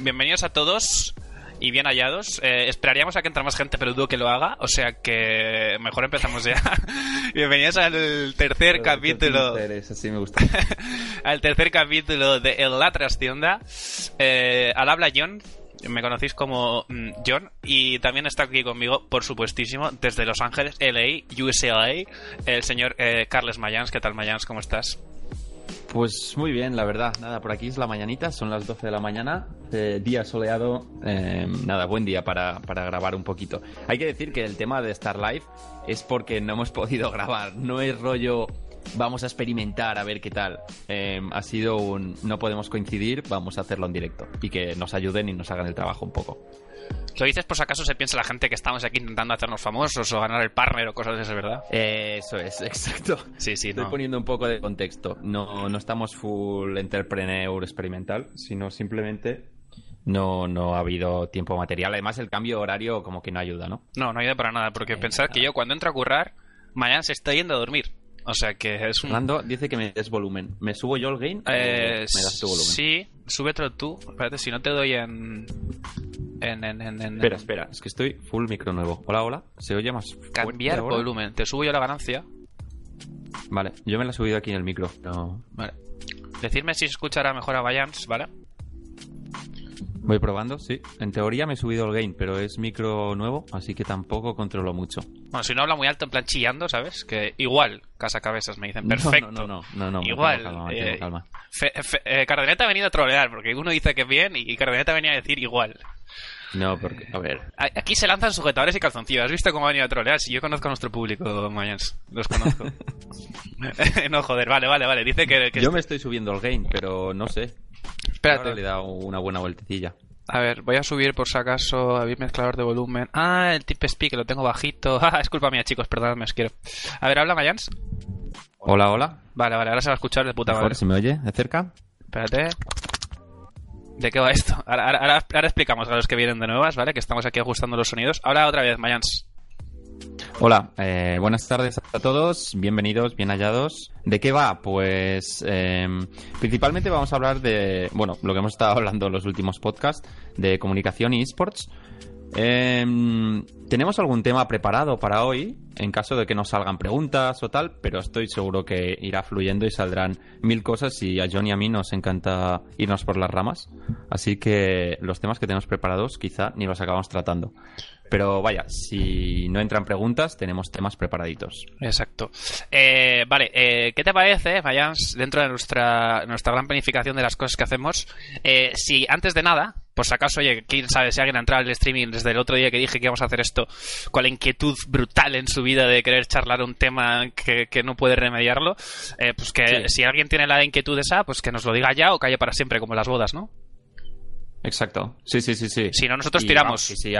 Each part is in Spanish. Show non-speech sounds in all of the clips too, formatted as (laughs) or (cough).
bienvenidos a todos y bien hallados. Eh, esperaríamos a que entre más gente, pero dudo que lo haga. O sea que mejor empezamos ya. (laughs) bienvenidos al tercer capítulo. Así me gusta. (laughs) al tercer capítulo de La Trascienda. Eh, al habla John. Me conocéis como mm, John y también está aquí conmigo, por supuestísimo, desde Los Ángeles, LA, UCLA, el señor eh, Carles Mayans. ¿Qué tal, Mayans? ¿Cómo estás? Pues muy bien, la verdad. Nada, por aquí es la mañanita, son las 12 de la mañana, eh, día soleado. Eh, nada, buen día para, para, grabar un poquito. Hay que decir que el tema de Star Live es porque no hemos (laughs) podido grabar. No es rollo, vamos a experimentar a ver qué tal. Eh, ha sido un, no podemos coincidir, vamos a hacerlo en directo. Y que nos ayuden y nos hagan el trabajo un poco. Lo dices por si acaso se piensa la gente que estamos aquí intentando hacernos famosos o ganar el partner o cosas de esas, ¿verdad? eso es, (laughs) exacto. Sí, sí, Estoy poniendo un poco de contexto. No, no estamos full entrepreneur experimental, sino simplemente no, no ha habido tiempo material. Además, el cambio horario como que no ayuda, ¿no? No, no ayuda para nada, porque pensad que yo cuando entro a currar, mañana se está yendo a dormir. O sea que es un... Fernando dice que me des volumen. ¿Me subo yo el gain? Eh, me das tu volumen? Sí, súbetelo tú. Espérate, si no te doy en... En, en, en, espera, espera, es que estoy full micro nuevo. Hola, hola, ¿se oye más? Cambiar volumen, te subo yo la ganancia. Vale, yo me la he subido aquí en el micro. Vale. Decidme si escuchará mejor a Bayans, ¿vale? Voy probando, sí. En teoría me he subido el gain, pero es micro nuevo, así que tampoco controlo mucho. Bueno, si no habla muy alto, en plan chillando, ¿sabes? Que igual, casa cabezas me dicen, perfecto. No, no, no, no, igual. Calma, eh, calma. Eh, Cardeneta ha venido a trolear, porque uno dice que bien y Cardeneta venía a decir igual. No, porque, a ver. Aquí se lanzan sujetadores y calzoncillos. ¿Has visto cómo ha venido a trolear? Si yo conozco a nuestro público, Mayans. Los conozco. (laughs) (laughs) no, joder, vale, vale, vale. Dice que. yo me estoy subiendo el gain, pero no sé. Espérate. le he dado una buena vueltecilla. A ver, voy a subir por si acaso a mezclador de volumen. Ah, el tip speak, lo tengo bajito. (laughs) Ah, es culpa mía, chicos, perdóname, os quiero. A ver, habla Mayans. Hola, hola. Vale, vale, ahora se va a escuchar de puta madre. ¿Se me oye de cerca? Espérate. ¿De qué va esto? Ahora, ahora, explicamos a los que vienen de nuevas, ¿vale? Que estamos aquí ajustando los sonidos. Habla otra vez, Mayans. Hola, eh, buenas tardes a todos, bienvenidos, bien hallados. ¿De qué va? Pues em, principalmente vamos a hablar de, bueno, lo que hemos estado (laughs) hablando en los últimos podcasts, de comunicación y esports. Em, tenemos algún tema preparado para hoy, en caso de que nos salgan preguntas o tal, pero estoy seguro que irá fluyendo y saldrán mil cosas y a John y a mí nos encanta irnos por las ramas. Así que los temas que tenemos preparados quizá ni los acabamos tratando. Pero vaya, si no entran preguntas, tenemos temas preparaditos. Exacto. Eh, vale, eh, ¿qué te parece, Vayans, dentro de nuestra, nuestra gran planificación de las cosas que hacemos? Eh, si antes de nada, por si acaso, oye, quién sabe si alguien ha entrado al streaming desde el otro día que dije que íbamos a hacer esto, con la inquietud brutal en su vida de querer charlar un tema que, que no puede remediarlo, pues que si alguien tiene la inquietud esa, pues que nos lo diga ya o calle para siempre, como las bodas, ¿no? Exacto. Sí, sí, sí, sí. Si no, nosotros tiramos. sí,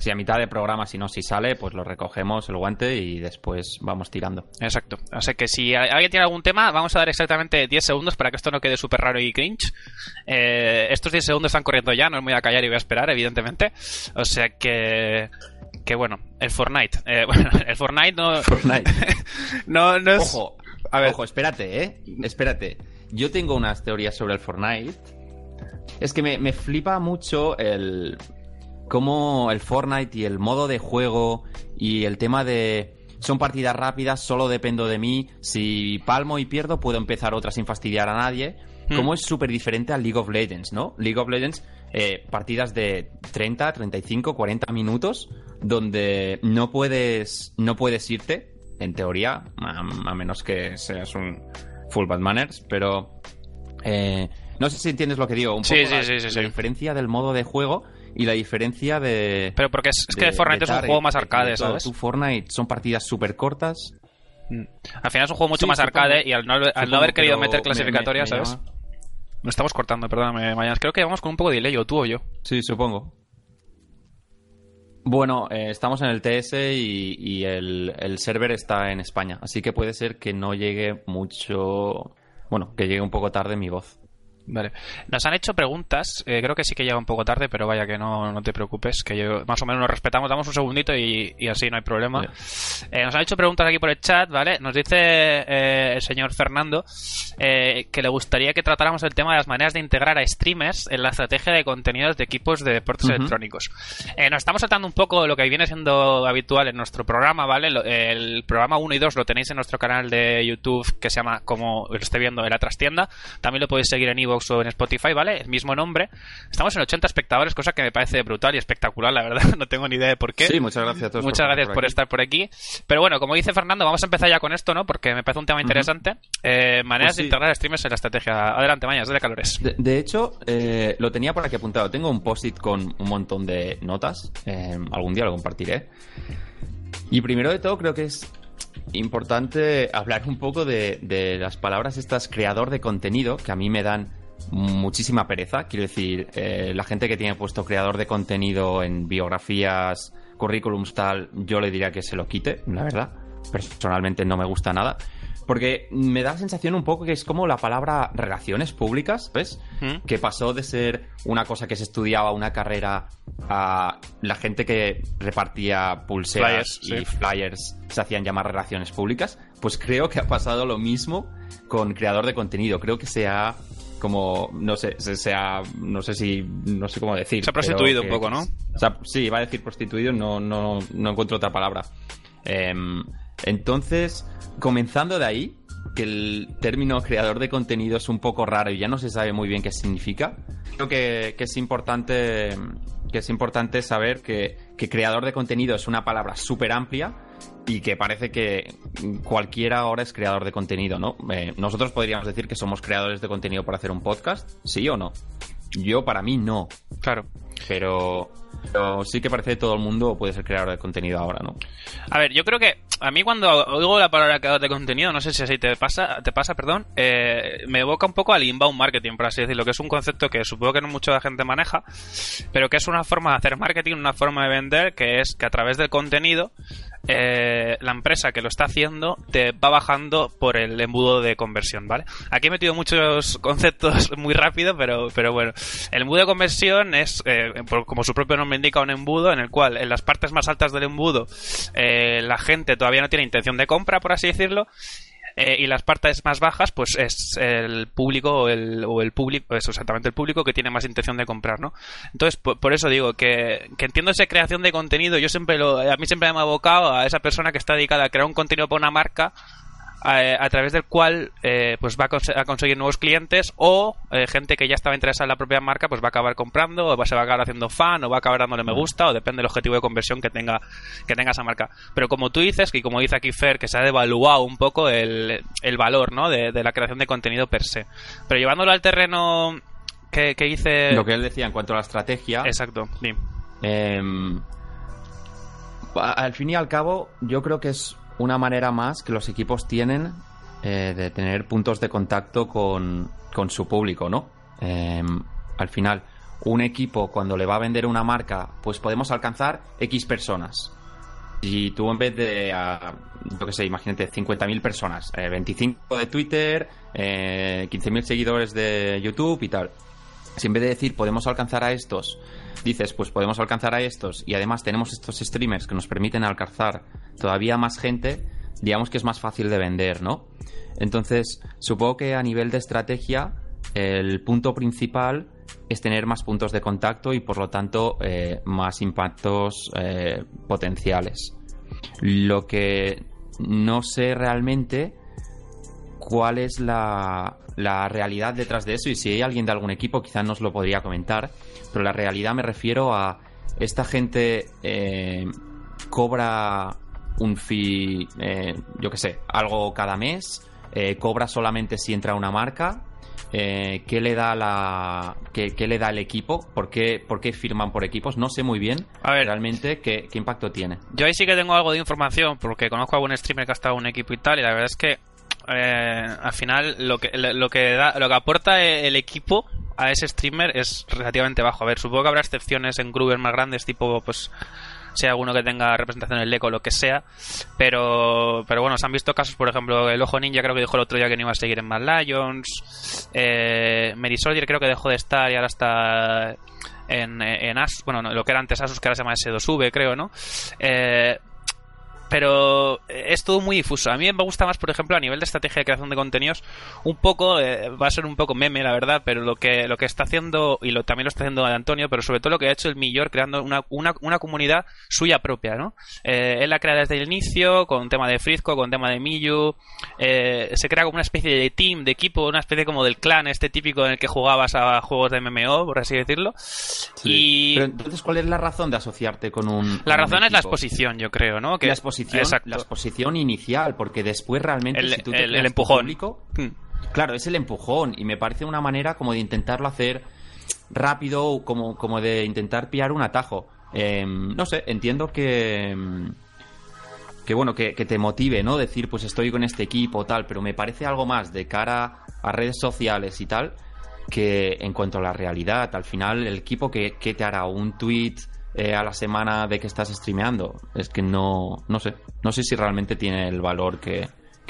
si a mitad de programa, si no, si sale, pues lo recogemos el guante y después vamos tirando. Exacto. O sea que si alguien tiene algún tema, vamos a dar exactamente 10 segundos para que esto no quede súper raro y cringe. Eh, estos 10 segundos están corriendo ya, no me voy a callar y voy a esperar, evidentemente. O sea que que bueno, el Fortnite. Eh, (laughs) bueno, el Fortnite no. Fortnite. (laughs) no, no es... Ojo, a ver. Ojo, espérate, eh. Espérate. Yo tengo unas teorías sobre el Fortnite. Es que me, me flipa mucho el cómo el Fortnite y el modo de juego y el tema de son partidas rápidas, solo dependo de mí, si palmo y pierdo puedo empezar otra sin fastidiar a nadie, hmm. cómo es súper diferente al League of Legends, ¿no? League of Legends, eh, partidas de 30, 35, 40 minutos, donde no puedes, no puedes irte, en teoría, a, menos que seas un full bad manners, pero... Eh, no sé si entiendes lo que digo, un poco la diferencia del modo de juego y la diferencia de. Pero porque es, que Fortnite es un juego más arcade, ¿sabes? Tu Fortnite son partidas súper cortas. Mm. Al final es un juego mucho más arcade y al no, haber querido meter clasificatorias, ¿sabes? No estamos cortando, perdóname, Mañana. Creo que vamos con un poco de delay, o tú o yo. Sí, supongo. Bueno, eh, estamos en el TS y, el, el, server está en España, así que puede ser que no llegue mucho. Bueno, que llegue un poco tarde mi voz. Vale. Nos han hecho preguntas, eh, creo que sí que llega un poco tarde, pero vaya que no, no te preocupes, que yo, más o menos nos respetamos, damos un segundito y, y así no hay problema. Eh, nos han hecho preguntas aquí por el chat, ¿vale? Nos dice eh, el señor Fernando eh, que le gustaría que tratáramos el tema de las maneras de integrar a streamers en la estrategia de contenidos de equipos de deportes Ujú. electrónicos. Eh, nos estamos saltando un poco lo que viene siendo habitual en nuestro programa, ¿vale? El programa 1 y 2 lo tenéis en nuestro canal de YouTube que se llama, como lo esté viendo, en la trastienda. También lo podéis seguir en Evox o en Spotify, ¿vale? El mismo nombre. Estamos en 80 espectadores, cosa que me parece brutal y espectacular, la verdad. (laughs) No tengo ni idea de por qué. Sí, muchas gracias a todos. Muchas gracias por, estar por aquí. Pero bueno, como dice Fernando, vamos a empezar ya con esto, ¿no? Porque me parece un tema interesante. Eh, maneras Pues sí. de integrar streamers en la estrategia. Adelante, Mañas, de calores. De, de hecho, eh, lo tenía por aquí apuntado. Tengo un post-it con un montón de notas. eh, algún día lo compartiré. Y primero de todo, creo que es importante hablar un poco de, de las palabras estas creador de contenido, que a mí me dan muchísima pereza. Quiero decir, eh, la gente que tiene puesto creador de contenido en biografías, currículums, tal, yo le diría que se lo quite, la verdad. Personalmente no me gusta nada. Porque me da la sensación un poco que es como la palabra relaciones públicas, ¿ves? ¿Mm? Que pasó de ser una cosa que se estudiaba, una carrera, a la gente que repartía pulseras Flyers, y sí. flyers se hacían llamar relaciones públicas. Pues creo que ha pasado lo mismo con creador de contenido. Creo que se ha como no sé se, se ha no sé si no sé cómo decir Se ha prostituido un poco, ¿no? o sea, sí, iba a decir prostituido, no, no, no encuentro otra palabra. Em, entonces, comenzando de ahí, que el término creador de contenido es un poco raro y ya no se sabe muy bien qué significa, creo que, que es importante que es importante saber que, que creador de contenido es una palabra súper amplia y que parece que cualquiera ahora es creador de contenido, ¿no? Eh, nosotros podríamos decir que somos creadores de contenido para hacer un podcast, ¿sí o no? Yo, para mí, no. Claro. Pero, pero sí que parece que todo el mundo puede ser creador de contenido ahora, ¿no? A ver, yo creo que a mí cuando oigo la palabra creador de contenido, no sé si así te pasa, te pasa, perdón, eh, me evoca un poco al inbound marketing, por así decirlo, que es un concepto que supongo que no mucha gente maneja, pero que es una forma de hacer marketing, una forma de vender, que es que a través del contenido eh, la empresa que lo está haciendo te va bajando por el embudo de conversión, ¿vale? Aquí he metido muchos conceptos (laughs) muy rápido, pero, pero bueno. El embudo de conversión es, eh, como su propio nombre indica, un embudo en el cual en las partes más altas del embudo eh, la gente todavía no tiene intención de compra, por así decirlo. Eh, y las partes más bajas, pues es el público o el, público, es exactamente el público que tiene más intención de comprar, ¿no? Entonces, por, por eso digo que, que entiendo esa creación de contenido. Yo siempre lo, a mí siempre me ha abocado a esa persona que está dedicada a crear un contenido para una marca a, a través del cual eh, pues va a, conse- a conseguir nuevos clientes o eh, gente que ya estaba interesada en la propia marca pues va a acabar comprando o va- se va a acabar haciendo fan o va a acabar dándole me gusta o depende del objetivo de conversión que tenga que tenga esa marca. Pero como tú dices y como dice aquí Fer que se ha devaluado un poco el, el valor ¿no? de, de la creación de contenido per se. Pero llevándolo al terreno que, que hice Lo que él decía en cuanto a la estrategia, exacto em, al fin y al cabo, yo creo que es una manera más que los equipos tienen eh, de tener puntos de contacto con, con su público, ¿no? Em, al final, un equipo cuando le va a vender una marca, pues podemos alcanzar X personas. Y tú en vez de, yo qué sé, imagínate, 50.000 personas, eh, 25 de Twitter, eh, 15.000 seguidores de YouTube y tal. Si en vez de decir podemos alcanzar a estos, dices pues podemos alcanzar a estos y además tenemos estos streamers que nos permiten alcanzar todavía más gente, digamos que es más fácil de vender, ¿no? Entonces, supongo que a nivel de estrategia, el punto principal es tener más puntos de contacto y por lo tanto eh, más impactos eh, potenciales. Lo que no sé realmente cuál es la, la realidad detrás de eso y si hay alguien de algún equipo quizás nos lo podría comentar, pero la realidad me refiero a esta gente eh, cobra un fee, eh, yo qué sé, algo cada mes, eh, cobra solamente si entra una marca, eh, ¿qué le da la qué, qué le da el equipo? ¿Por qué, ¿Por qué firman por equipos? No sé muy bien A ver. realmente qué, qué impacto tiene. Yo ahí sí que tengo algo de información porque conozco a algún streamer que ha estado en un equipo y tal y la verdad es que eh, al final lo que lo que da, lo que aporta el equipo a ese streamer es relativamente bajo. A ver, supongo que habrá excepciones en Groover más grandes tipo pues hay alguno que tenga representación en el eco o lo que sea. Pero, pero bueno, se han visto casos, por ejemplo, el Ojo Ninja creo que dijo el otro día que no iba a seguir en Mad Lions. Eh, Soldier creo que dejó de estar y ahora está en, en As, bueno, lo que era antes Asus, que ahora se llama S2V, creo, ¿no? Eh, pero es todo muy difuso. A mí me gusta más, por ejemplo, a nivel de estrategia de creación de contenidos, un poco, eh, va a ser un poco meme, la verdad, pero lo que, lo que está haciendo, y lo, también lo está haciendo Antonio, pero sobre todo lo que ha hecho el Millor creando una, una, una comunidad suya propia, ¿no? Eh, él la crea desde el inicio, con tema de Frisco, con tema de Millu, eh, se crea como una especie de team, de equipo, una especie como del clan, este típico en el que jugabas a juegos de MMO, por así decirlo. Y... Pero entonces, ¿cuál es la razón de asociarte con un... La razón es la exposición, yo creo, ¿no? Que la exposición la exposición inicial, porque después realmente el, si tú el, empujón. Hmm. claro, es el empujón y me parece una manera como de intentarlo hacer rápido, como, como de intentar pillar un atajo. Em, no sé, entiendo que em, que bueno, que, te motive, ¿no? Decir, pues estoy con este equipo, tal, pero me parece algo más de cara a redes sociales y tal, que en cuanto a la realidad, al final el equipo que, que te hará un tweet eh, a la semana de que estás streameando. Es que no, no sé. No sé si realmente tiene el valor que,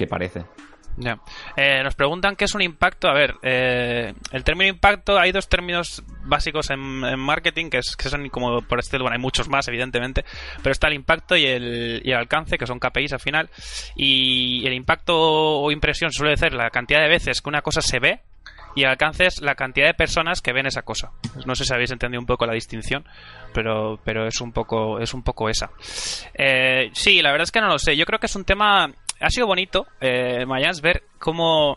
parece. Eh, nos preguntan qué es un impacto. A ver, eh, el término impacto, hay dos términos básicos en, marketing que, es, que son como por este, bueno, hay muchos más, evidentemente, pero está el impacto y el, y el alcance, que son KPIs al final. Y el impacto o impresión suele ser la cantidad de veces que una cosa se ve y alcances la cantidad de personas que ven esa cosa. No sé si habéis entendido un poco la distinción, pero, pero es un poco, es un poco esa. Eh, sí, la verdad es que no lo sé. Yo creo que es un tema. Ha sido bonito, eh, Mayans, ver cómo,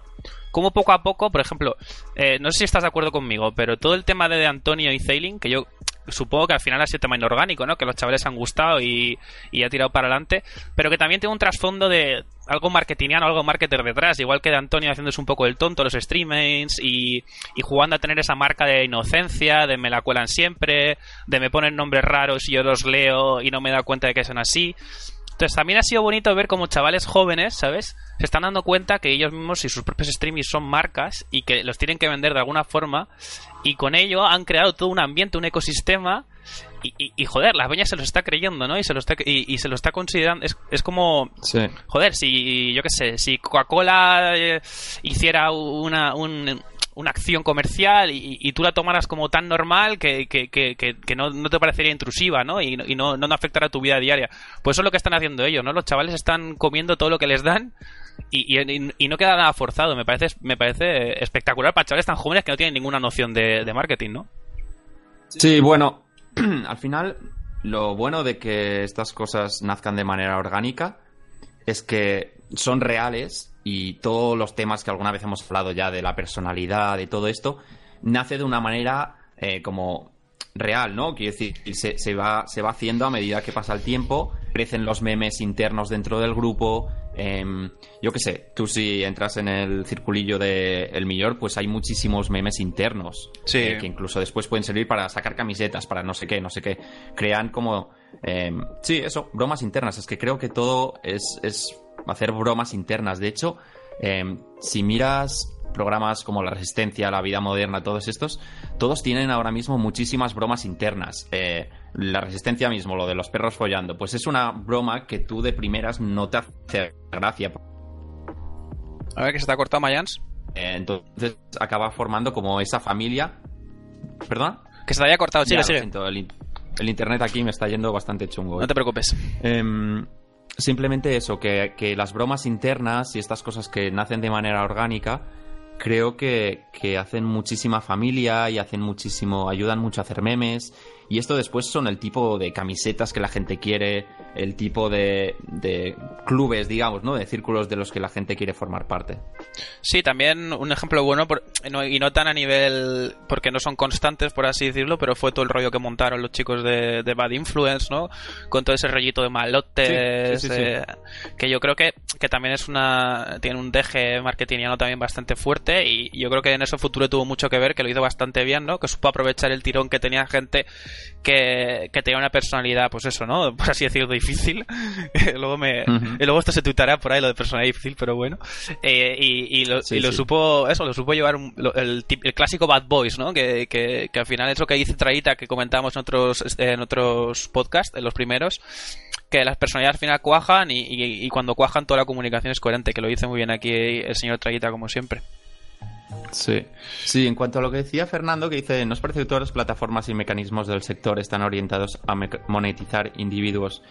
cómo poco a poco, por ejemplo, eh, no sé si estás de acuerdo conmigo, pero todo el tema de Antonio y Zailing, que yo supongo que al final ha sido tema inorgánico, ¿no? Que los chavales han gustado y, y ha tirado para adelante, pero que también tiene un trasfondo de algo marketingiano, algo marketer detrás, igual que de Antonio haciéndose un poco el tonto los streamings y, y jugando a tener esa marca de inocencia, de me la cuelan siempre, de me ponen nombres raros y yo los leo y no me da cuenta de que son así. Entonces también ha sido bonito ver como chavales jóvenes, ¿sabes? Se están dando cuenta que ellos mismos y sus propios streamings son marcas y que los tienen que vender de alguna forma y con ello han creado todo un ambiente, un ecosistema y, joder, la peña se lo está creyendo, ¿no? Y se lo está, y, se lo está considerando. Es, es como. Joder, si. Yo qué sé, si Coca-Cola eh, hiciera una, un, una acción comercial y, tú la tomaras como tan normal que, que, que, que no, no, te parecería intrusiva, ¿no? Y, y no, no afectará a tu vida diaria. Pues eso es lo que están haciendo ellos, ¿no? Los chavales están comiendo todo lo que les dan y, y, no queda nada forzado. Me parece, me parece espectacular para chavales tan jóvenes que no tienen ninguna noción de, de marketing, ¿no? Sí, bueno, (clears throat) al final lo bueno de que estas cosas nazcan de manera orgánica es que son reales y todos los temas que alguna vez hemos hablado ya de la personalidad y todo esto, nace de una manera eh, como real, ¿no? Quiero decir, se, va, se va haciendo a medida que pasa el tiempo, crecen los memes internos dentro del grupo. Em, yo qué sé, tú si entras en el circulillo de El Millor, pues hay muchísimos memes internos. Eh, que incluso después pueden servir para sacar camisetas, para no sé qué, no sé qué. Crean como. Em, sí, eso, bromas internas. Es que creo que todo es, es hacer bromas internas. De hecho, em, si miras programas como La Resistencia, La Vida Moderna, todos estos, todos tienen ahora mismo muchísimas bromas internas. Eh, la Resistencia mismo, lo de los perros follando, pues es una broma que tú de primeras no te hace gracia. A ver que se te ha cortado Mayans. Eh, entonces acaba formando como esa familia. ¿Perdón? Que se te haya cortado, sigue, sigue. el, el, internet aquí me está yendo bastante chungo. No te preocupes. Em, simplemente eso, que, las bromas internas y estas cosas que nacen de manera orgánica, creo que, que hacen muchísima familia y hacen muchísimo, ayudan mucho a hacer memes y esto después son el tipo de camisetas que la gente quiere, el tipo de, de clubes, digamos, ¿no? De círculos de los que la gente quiere formar parte. Sí, también un ejemplo bueno, y no tan a nivel, porque no son constantes, por así decirlo, pero fue todo el rollo que montaron los chicos de, Bad Influence, ¿no? Con todo ese rollito de malotes, que yo creo que, que también es una, tiene un deje marketingiano también bastante fuerte y yo creo que en eso futuro tuvo mucho que ver, que lo hizo bastante bien, ¿no? Que supo aprovechar el tirón que tenía gente que, tenía una personalidad, pues eso, ¿no? (laughs) Por así decirlo, difícil. (laughs) luego me, y luego esto se tuitará por ahí lo de personalidad difícil, pero bueno. Eh, y, lo, y lo supo, eso, lo supo llevar el, el, clásico Bad Boys, ¿no? Que, que, que, al final es lo que dice Traita, que comentábamos en otros, en otros podcasts, en los primeros, que las personalidades al final cuajan y, y, cuando cuajan toda la comunicación es coherente, que lo dice muy bien aquí el señor Traita, como siempre. Sí. sí, en cuanto a lo que decía Fernando, que dice, ¿nos parece que todas las plataformas y mecanismos del sector están orientados a monetizar individuos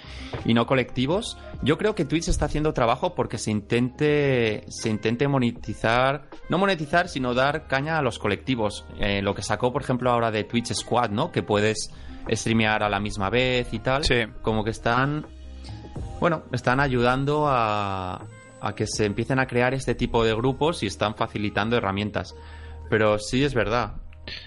y no colectivos? Yo creo que Twitch está haciendo trabajo porque se intente, se intente monetizar, no monetizar, sino dar caña a los colectivos. Eh, lo que sacó, por ejemplo, ahora de Twitch Squad, ¿no? Que puedes streamear a la misma vez y tal. Sí. Como que están, bueno, están ayudando a a que se empiecen a crear este tipo de grupos y están facilitando herramientas. Pero sí es verdad.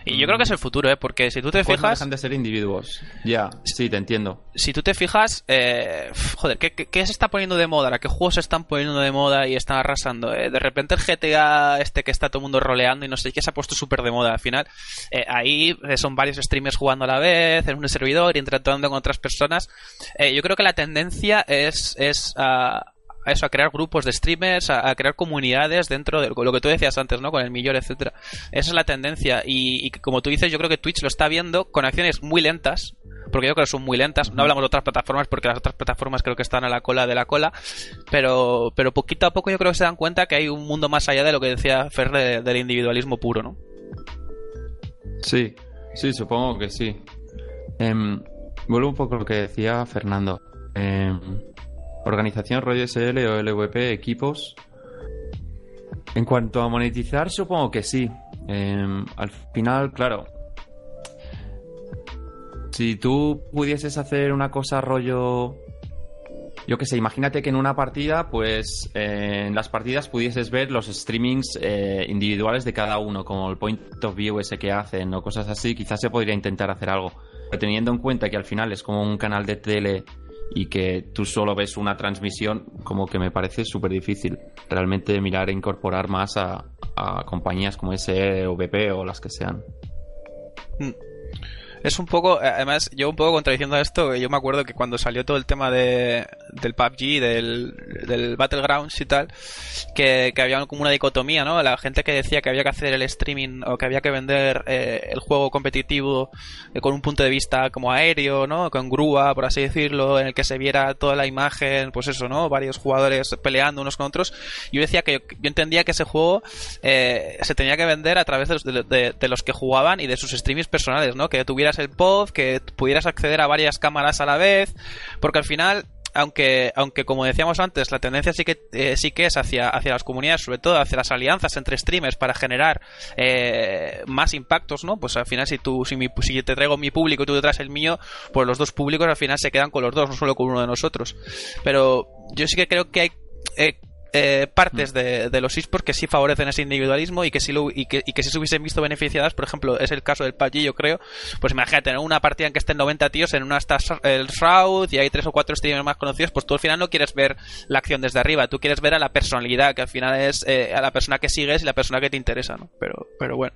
Y yo creo que es el futuro, ¿eh? Porque si tú te fijas... Dejan de ser individuos. Ya, sí, te entiendo. Si tú te fijas, eh, joder, ¿qué, ¿qué, se está poniendo de moda ahora? ¿Qué juegos se están poniendo de moda y están arrasando? Eh? De repente el GTA este que está todo el mundo roleando y no sé qué se ha puesto súper de moda al final. Eh, ahí eh, son varios streamers jugando a la vez, en un servidor interactuando con otras personas. yo creo que la tendencia es, es a a eso, a crear grupos de streamers, a, crear comunidades dentro de lo que tú decías antes, ¿no? Con el millón, etcétera. Esa es la tendencia. Y, como tú dices, yo creo que Twitch lo está viendo con acciones muy lentas. Porque yo creo que son muy lentas. No hablamos de otras plataformas porque las otras plataformas creo que están a la cola de la cola. Pero, pero poquito a poco yo creo que se dan cuenta que hay un mundo más allá de lo que decía Fer del individualismo puro, ¿no? Sí, sí, supongo que sí. Em, vuelvo un poco a lo que decía Fernando. Eh, Organización rollo SL o LVP, equipos. En cuanto a monetizar, supongo que sí. Em, al final, claro. Si tú pudieses hacer una cosa rollo. Yo qué sé, imagínate que en una partida, pues en las partidas pudieses ver los streamings eh, individuales de cada uno, como el point of view ese que hacen o cosas así, quizás se podría intentar hacer algo. Pero teniendo en cuenta que al final es como un canal de tele y que tú solo ves una transmisión, como que me parece súper difícil realmente mirar e incorporar más a, compañías como SE o BP o las que sean. Mm es un poco, eh, además, yo un poco contradiciendo esto, yo me acuerdo que cuando salió todo el tema de, del PUBG, del, del Battlegrounds y tal, que, que, había como una dicotomía, ¿no? La gente que decía que había que hacer el streaming o que había que vender eh, el juego competitivo eh, con un punto de vista como aéreo, ¿no? Con grúa, por así decirlo, en el que se viera toda la imagen, pues eso, ¿no? Varios jugadores peleando unos con otros. Yo decía que yo, entendía que ese juego se tenía que vender a través de, de, de, los que jugaban y de sus streamings personales, ¿no? Que tuvieras el pod, que pudieras acceder a varias cámaras a la vez, porque al final aunque, aunque como decíamos antes, la tendencia sí que, eh, sí que es hacia, hacia las comunidades, sobre todo hacia las alianzas entre streamers para generar eh, más impactos, ¿no? Pues al final si tú, si, mi, si te traigo mi público y tú te traes el mío, pues los dos públicos al final se quedan con los dos, no solo con uno de nosotros. Pero yo sí que creo que hay eh, eh, partes de, de, los esports que sí favorecen ese individualismo y que sí lo, y que, y que sí se hubiesen visto beneficiadas, por ejemplo, es el caso del PUBG, yo creo, pues imagínate tener una partida en que estén 90 tíos, en una está el Shroud y hay tres o cuatro streamers más conocidos, pues tú al final no quieres ver la acción desde arriba, tú quieres ver a la personalidad, que al final es eh, a la persona que sigues y la persona que te interesa, ¿no? Pero, pero bueno,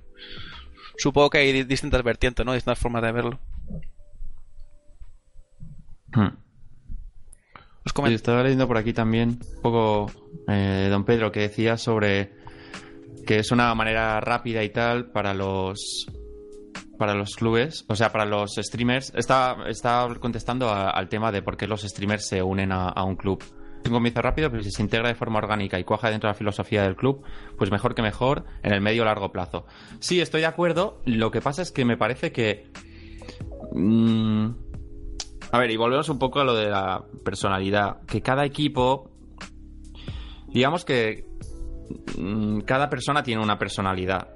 supongo que hay distintas vertientes, ¿no? Distintas formas de verlo. Hmm estaba leyendo por aquí también un poco eh, don Pedro que decía sobre que es una manera rápida y tal para los para los clubes, o sea, para los streamers. Está, está contestando al tema de por qué los streamers se unen a, un club. Es un rápido, pero si se integra de forma orgánica y cuaja dentro de la filosofía del club, pues mejor que mejor en el medio largo plazo. Sí, estoy de acuerdo. Lo que pasa es que me parece que. Mmm, a ver, y volvemos un poco a lo de la personalidad. Que cada equipo. Digamos que. Mm, cada persona tiene una personalidad.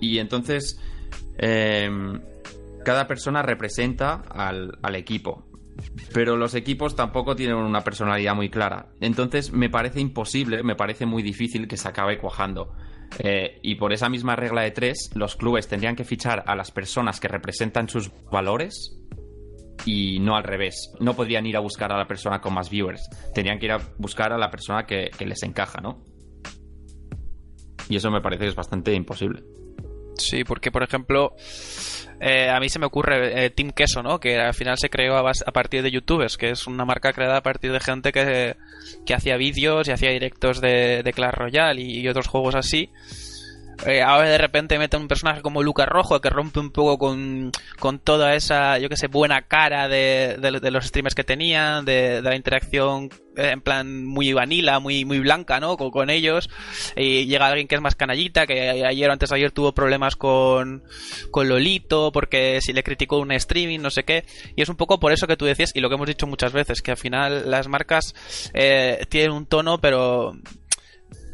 Y entonces. Em, cada persona representa al, equipo. Pero los equipos tampoco tienen una personalidad muy clara. Entonces me parece imposible, me parece muy difícil que se acabe cuajando. Eh, y por esa misma regla de tres, los clubes tendrían que fichar a las personas que representan sus valores y no al revés. No podrían ir a buscar a la persona con más viewers. Tenían que ir a buscar a la persona que, les encaja, ¿no? Y eso me parece que es bastante imposible. Sí, porque por ejemplo, eh, a mí se me ocurre eh, Team Queso, ¿no? Que al final se creó a, a, partir de youtubers, que es una marca creada a partir de gente que, que hacía vídeos y hacía directos de, de Clash Royale y otros juegos así. Eh, ahora de repente meten un personaje como Lucas Rojo que rompe un poco con, con toda esa, yo que sé, buena cara de, de, los streamers que tenían, de, de, la interacción eh, en plan muy vanilla, muy, muy blanca, ¿no? Con, con, ellos. Y llega alguien que es más canallita, que ayer o antes de ayer tuvo problemas con, con Lolito, porque si le criticó un streaming, no sé qué. Y es un poco por eso que tú decías, y lo que hemos dicho muchas veces, que al final las marcas eh, tienen un tono, pero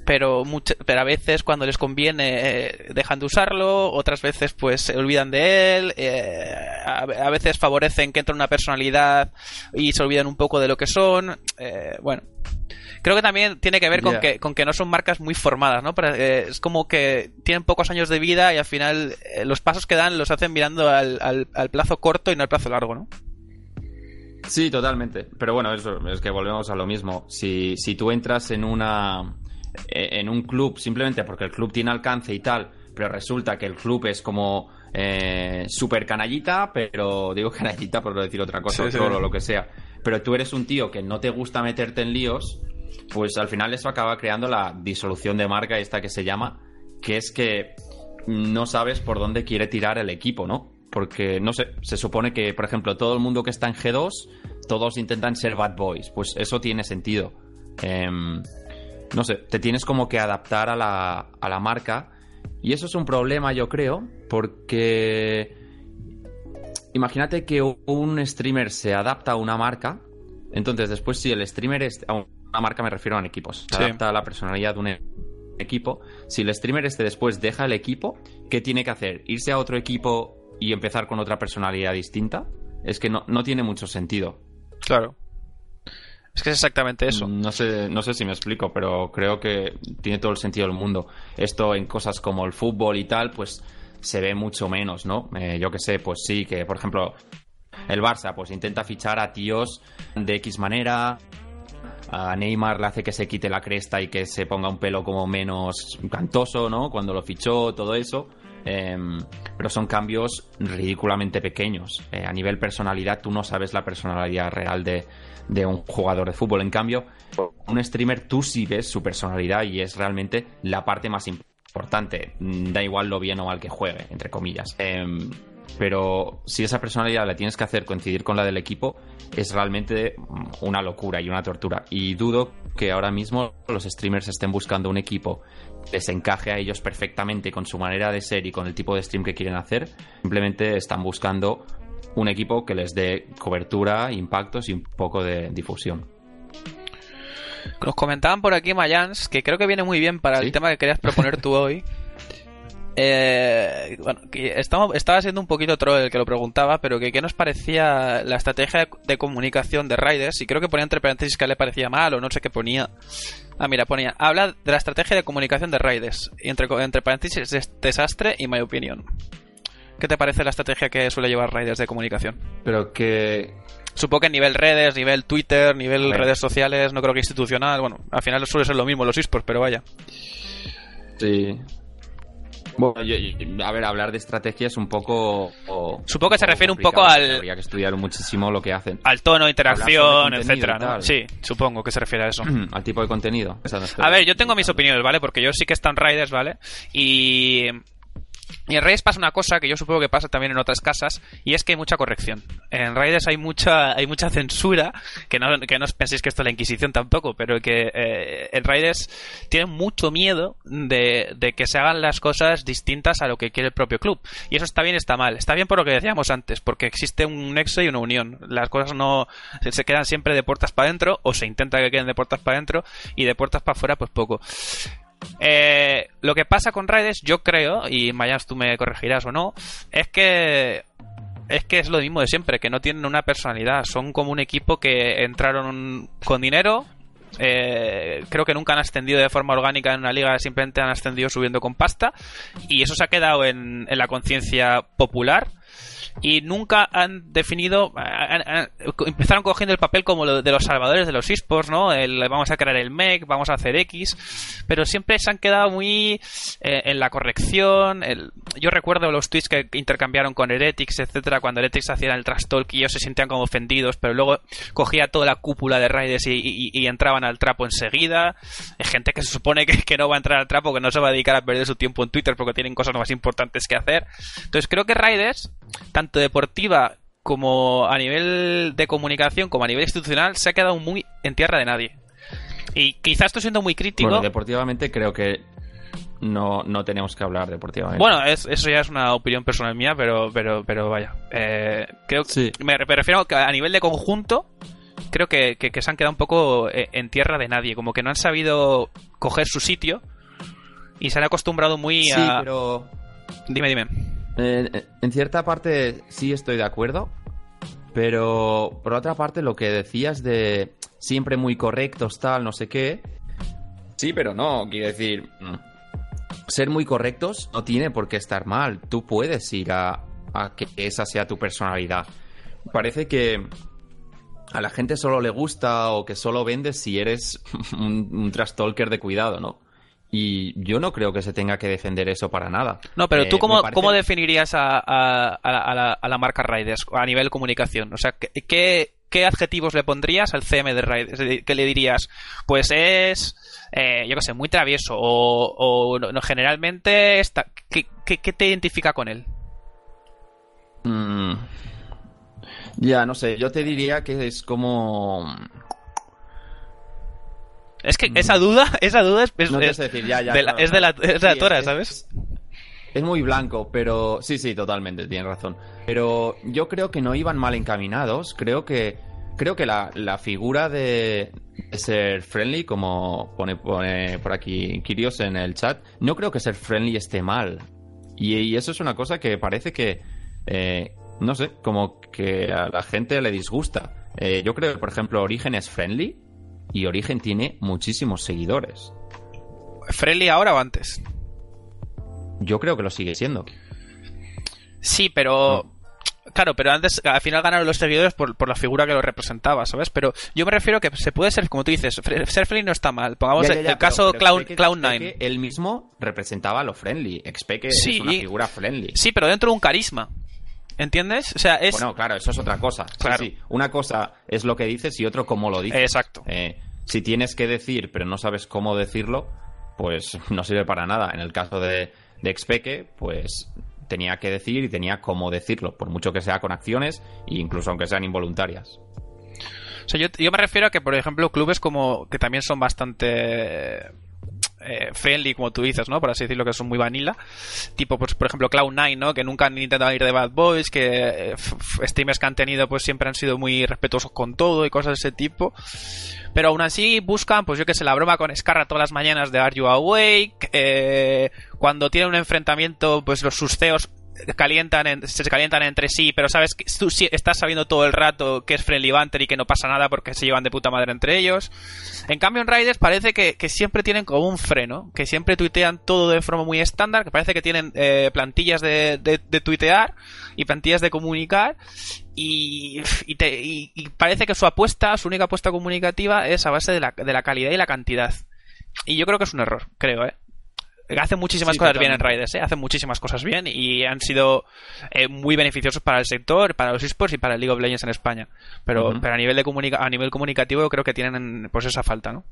pero, pero a veces cuando les conviene eh, dejan de usarlo, otras veces pues se olvidan de él, eh, a, a, veces favorecen que entre una personalidad y se olvidan un poco de lo que son, eh, bueno. Creo que también tiene que ver con, que, con que no son marcas muy formadas, ¿no? Pero, eh, es como que tienen pocos años de vida y al final los pasos que dan los hacen mirando al, al, al plazo corto y no al plazo largo, ¿no? Sí, totalmente. Pero bueno, eso es que volvemos a lo mismo. Si, si tú entras en una en un club simplemente porque el club tiene alcance y tal, pero resulta que el club es como eh, super canallita, pero (laughs) digo canallita por no decir otra cosa, sí, solo sí. lo que sea. Pero tú eres un tío que no te gusta meterte en líos, pues al final eso acaba creando la disolución de marca esta que se llama, que es que no sabes por dónde quiere tirar el equipo, ¿no? Porque, no sé, se supone que, por ejemplo, todo el mundo que está en G2, todos intentan ser bad boys. Pues eso tiene sentido. Eh, no sé, te tienes como que adaptar a la, a la marca. Y eso es un problema, yo creo, porque imagínate que un streamer se adapta a una marca. Entonces, después, si el streamer es. A una marca me refiero a equipos. Se sí. adapta a la personalidad de un equipo. Si el streamer este después deja el equipo, ¿qué tiene que hacer? ¿Irse a otro equipo y empezar con otra personalidad distinta? Es que no, no tiene mucho sentido. Claro. Es que es exactamente eso. No sé, no sé si me explico, pero creo que tiene todo el sentido del mundo. Esto en cosas como el fútbol y tal, pues se ve mucho menos, ¿no? Eh, yo que sé, pues sí, que por ejemplo el Barça pues intenta fichar a tíos de X manera, a Neymar le hace que se quite la cresta y que se ponga un pelo como menos cantoso, ¿no? Cuando lo fichó, todo eso. Eh, pero son cambios ridículamente pequeños. Eh, a nivel personalidad, tú no sabes la personalidad real de, de un jugador de fútbol. En cambio, un streamer tú sí ves su personalidad y es realmente la parte más importante. Da igual lo bien o mal que juegue, entre comillas. Eh, pero si esa personalidad la tienes que hacer coincidir con la del equipo, es realmente una locura y una tortura. Y dudo que ahora mismo los streamers estén buscando un equipo que les encaje a ellos perfectamente con su manera de ser y con el tipo de stream que quieren hacer. Simplemente están buscando un equipo que les dé cobertura, impactos y un poco de difusión. Nos comentaban por aquí Mayans, que creo que viene muy bien para ¿Sí? el tema que querías proponer tú hoy. (laughs) Eh, bueno, estaba, estaba, siendo un poquito troll el que lo preguntaba, pero que qué nos parecía la estrategia de comunicación de Riders, y creo que ponía entre paréntesis que le parecía mal, o no sé qué ponía. Ah, mira, ponía, habla de la estrategia de comunicación de Riders, y entre, entre paréntesis es desastre y my opinion. ¿Qué te parece la estrategia que suele llevar Riders de comunicación? Pero que... Supongo que nivel redes, nivel Twitter, nivel redes sociales, no creo que institucional, bueno, al final suele ser lo mismo los esports, pero vaya. Sí, bueno, yo, yo, a ver, hablar de estrategia es un poco. O, Supongo que se refiere un poco al. Habría que estudiar muchísimo lo que hacen. Al tono, interacción, etcétera, ¿no? Sí, supongo que se refiere a eso. (clears throat) al tipo de contenido. A ver, yo tengo mis opiniones, ¿vale? Porque yo sí que están Riders, ¿vale? Y y en Raiders pasa una cosa que yo supongo que pasa también en otras casas, y es que hay mucha corrección. En Raiders hay mucha, hay mucha censura, que no, que no os penséis que esto es la Inquisición tampoco, pero que eh, en Raiders tienen mucho miedo de, de, que se hagan las cosas distintas a lo que quiere el propio club. Y eso está bien, está mal. Está bien por lo que decíamos antes, porque existe un nexo y una unión. Las cosas no se quedan siempre de puertas para adentro, o se intenta que queden de puertas para adentro, y de puertas para afuera, pues poco. Eh, lo que pasa con Raiders, yo creo, y Mayas tú me corregirás o no, es que es que es lo mismo de siempre, que no tienen una personalidad, son como un equipo que entraron con dinero, eh, creo que nunca han ascendido de forma orgánica en una liga, simplemente han ascendido subiendo con pasta, y eso se ha quedado en la conciencia popular y nunca han definido han, han, empezaron cogiendo el papel como lo de los salvadores de los esports no el, vamos a crear el MEC vamos a hacer X pero siempre se han quedado muy eh, en la corrección yo recuerdo los tweets que intercambiaron con Heretics, etcétera, cuando Heretics hacían el trash talk y ellos se sentían como ofendidos, pero luego cogía toda la cúpula de Raiders y, entraban al trapo enseguida. Hay gente que se supone que, no va a entrar al trapo, que no se va a dedicar a perder su tiempo en Twitter porque tienen cosas más importantes que hacer. Entonces creo que Raiders, tanto deportiva como a nivel de comunicación, como a nivel institucional, se ha quedado muy en tierra de nadie. Y quizás estoy siendo muy crítico. Bueno, deportivamente creo que no, no tenemos que hablar deportivamente. Bueno, eso ya es una opinión personal mía, pero, pero, pero vaya. Eh, creo sí. me, me, refiero que a nivel de conjunto, creo que, que, se han quedado un poco eh, en tierra de nadie. Como que no han sabido coger su sitio y se han acostumbrado muy a. Sí, pero. Dime, dime. Eh, en cierta parte sí estoy de acuerdo. Pero por otra parte, lo que decías de siempre muy correctos, tal, no sé qué. Sí, pero no, quiero decir. Mm, ser muy correctos no tiene por qué estar mal. Tú puedes ir a, que esa sea tu personalidad. Parece que a la gente solo le gusta o que solo vendes si eres (laughs) un, un de cuidado, ¿no? Y yo no creo que se tenga que defender eso para nada. No, pero tú, eh, cómo, ¿cómo definirías a, a, la, a, la, marca Riders a nivel comunicación? O sea, ¿qué, ¿qué adjetivos le pondrías al CM de Riders? ¿Qué le dirías? Pues es eh, yo qué sé, muy travieso o, no, generalmente está, ¿qué, te identifica con él? Mm. ya, no sé, yo te diría que es como... Es que esa mm. duda, (laughs) esa duda es, es, de, la, es de la, Tora, ¿sabes? Es muy blanco, pero sí, sí, totalmente, tienes razón. Pero yo creo que no iban mal encaminados. Creo que creo que la, la figura de, ser friendly, como pone, pone por aquí Kirios en el chat, no creo que ser friendly esté mal. Y, eso es una cosa que parece que, eh, no sé, como que a la gente le disgusta. Eh, yo creo que, por ejemplo, Origen es friendly y Origen tiene muchísimos seguidores. ¿Friendly ahora o antes? Yo creo que lo sigue siendo. Sí, pero... Claro, pero antes, al final ganaron los seguidores por, por, la figura que lo representaba, ¿sabes? Pero yo me refiero que se puede ser, como tú dices, ser friendly no está mal. Pongamos el, caso Clown, Cloud9. Él mismo representaba lo friendly. Expe que es una figura friendly. Sí, pero dentro de un carisma. ¿Entiendes? O sea, es... Bueno, claro, eso es otra cosa. Claro. Una cosa es lo que dices y otro cómo lo dices. Exacto. Eh, si tienes que decir, pero no sabes cómo decirlo, pues (laughs) no sirve para nada. En el caso de, de Expeque, pues tenía que decir y tenía cómo decirlo, por mucho que sea con acciones e incluso aunque sean involuntarias. O sea, yo, yo me refiero a que, por ejemplo, clubes como que también son bastante eh, friendly, como tú dices, ¿no? Por así decirlo, que son muy vanilla. Tipo, pues, por ejemplo, Cloud9, ¿no? Que nunca han intentado ir de Bad Boys, que eh, streamers que han tenido, pues siempre han sido muy respetuosos con todo y cosas de ese tipo. Pero aún así buscan, pues yo que sé, la broma con Scarra todas las mañanas de Are You Awake. Eh, cuando tienen un enfrentamiento, pues los sus CEOs calientan se calientan entre sí, pero sabes que tú estás sabiendo todo el rato que es Friendly Banter y que no pasa nada porque se llevan de puta madre entre ellos. En cambio en Riders parece que, siempre tienen como un freno, que siempre tuitean todo de forma muy estándar, que parece que tienen eh, plantillas de, de, tuitear y plantillas de comunicar y, y, parece que su apuesta, su única apuesta comunicativa es a base de la, de la calidad y la cantidad. Y yo creo que es un error, creo, ¿eh? Hacen muchísimas cosas bien en Raiders, ¿eh? hacen muchísimas cosas bien y han sido eh, muy beneficiosos para el sector, para los esports y para el League of Legends en España. Pero, pero a nivel de a nivel comunicativo creo que tienen pues esa falta, ¿no?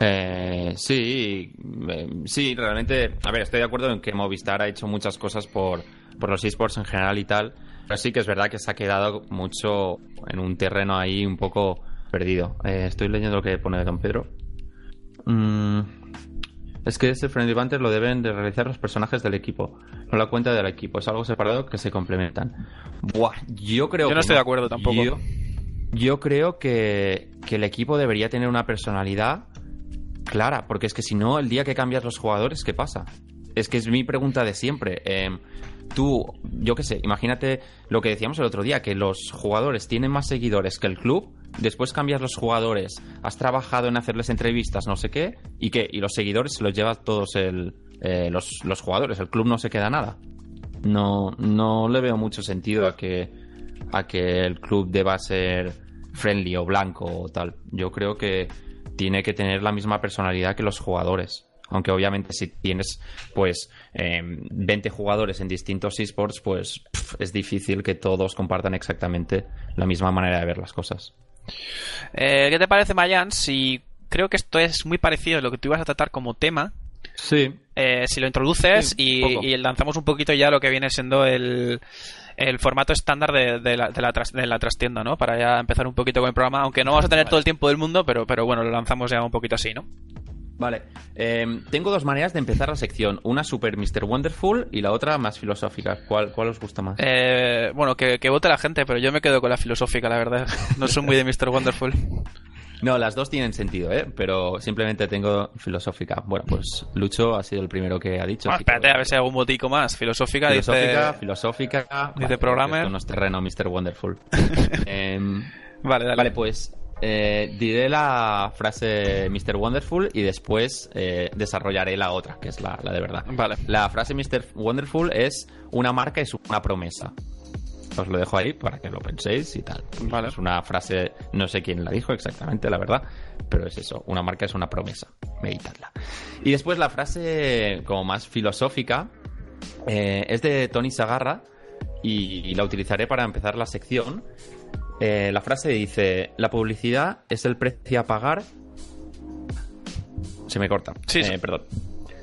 Eh, sí, eh, sí, realmente. A ver, estoy de acuerdo en que Movistar ha hecho muchas cosas por, por los esports en general y tal. Pero sí que es verdad que se ha quedado mucho en un terreno ahí un poco perdido. estoy leyendo lo que pone Don Pedro. Mm, es que ese Friendly Banter lo deben de realizar los personajes del equipo, no la cuenta del equipo. Es algo separado que se complementan. Buah, yo creo yo no estoy de acuerdo tampoco. Yo, creo que, que, el equipo debería tener una personalidad clara, porque es que si no, el día que cambias los jugadores, ¿qué pasa? Es que es mi pregunta de siempre. Eh, tú, yo qué sé, imagínate lo que decíamos el otro día, que los jugadores tienen más seguidores que el club, después cambias los jugadores, has trabajado en hacerles entrevistas, no sé qué, y qué, y los seguidores se los lleva todos el, eh, los, los, jugadores, el club no se queda nada. No, no le veo mucho sentido a que, a que el club deba ser friendly o blanco o tal. Yo creo que tiene que tener la misma personalidad que los jugadores. Aunque obviamente si tienes pues eh, 20 jugadores en distintos esports, pues es difícil que todos compartan exactamente la misma manera de ver las cosas. Eh, ¿Qué te parece, Mayan? Si creo que esto es muy parecido a lo que tú ibas a tratar como tema. Sí. Eh, si lo introduces Sí, y, lanzamos un poquito ya lo que viene siendo el, el formato estándar de, de la, de, la tras- de la trastienda, ¿no? Para ya empezar un poquito con el programa, aunque no vamos a tener todo el tiempo del mundo, pero, pero bueno, lo lanzamos ya un poquito así, ¿no? Vale. Eh, tengo dos maneras de empezar la sección. Una super Mr. Wonderful y la otra más filosófica. ¿Cuál, cuál os gusta más? Eh, bueno, que, que vote la gente, pero yo me quedo con la filosófica, la verdad. No soy muy de Mr. Wonderful. No, las dos tienen sentido, ¿eh? Pero simplemente tengo filosófica. Bueno, pues Lucho ha sido el primero que ha dicho. Que- espérate, a ver si hay algún botico más. Filosófica, Filosófica, dice... filosófica. dice programmer. Esto no es terreno, Mr. Wonderful. (laughs) Em, Vale, dale. vale, pues eh, diré la frase Mr. Wonderful y después eh, desarrollaré la otra, que es la, la de verdad. Vale. La frase Mr. Wonderful es una marca es una promesa. Os lo dejo ahí para que lo penséis y tal. Vale. Es una frase, no sé quién la dijo exactamente, la verdad, pero es eso, una marca es una promesa. Meditadla. Y después la frase como más filosófica eh, es de Tony Sagarra y, y la utilizaré para empezar la sección. Eh, la frase dice, la publicidad es el precio a pagar... Se me corta. Sí, Eh, sí. Perdón.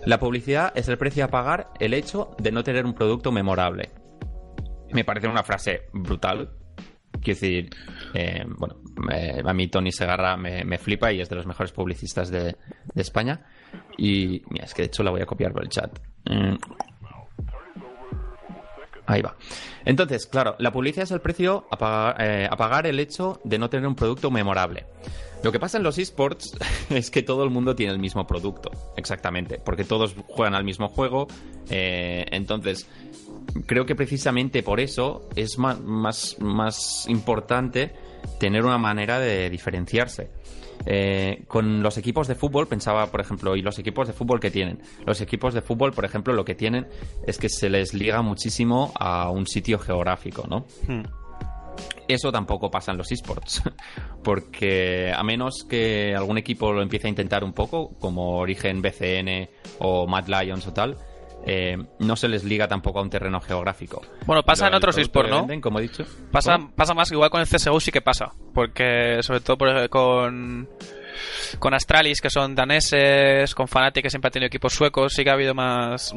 La publicidad es el precio a pagar el hecho de no tener un producto memorable. Me parece una frase brutal. Quiero decir, eh, bueno, eh, a mí Tony Segarra me, me flipa y es de los mejores publicistas de, de España. Y mira, es que de hecho la voy a copiar por el chat. Mm. Ahí va. Entonces, claro, la publicidad es el precio a pagar, eh, a pagar el hecho de no tener un producto memorable. Lo que pasa en los esports (laughs) es que todo el mundo tiene el mismo producto, exactamente, porque todos juegan al mismo juego. eh, entonces, creo que precisamente por eso es ma- más, más importante tener una manera de diferenciarse. Eh, con los equipos de fútbol pensaba, por ejemplo, y los equipos de fútbol que tienen. Los equipos de fútbol, por ejemplo, lo que tienen es que se les liga muchísimo a un sitio geográfico, ¿no? Hmm. Eso tampoco pasa en los esports, (laughs) porque a menos que algún equipo lo empiece a intentar un poco, como Origen BCN o Mad Lions o tal, eh, no se les liga tampoco a un terreno geográfico. Bueno, pasa en otros esports, ¿no? venden, como he dicho. Pasa, ¿Cómo? pasa más, igual con el CSGO sí que pasa. Porque, sobre todo por- con, con Astralis, que son daneses, con Fnatic, que siempre ha tenido equipos suecos, sí que ha habido más,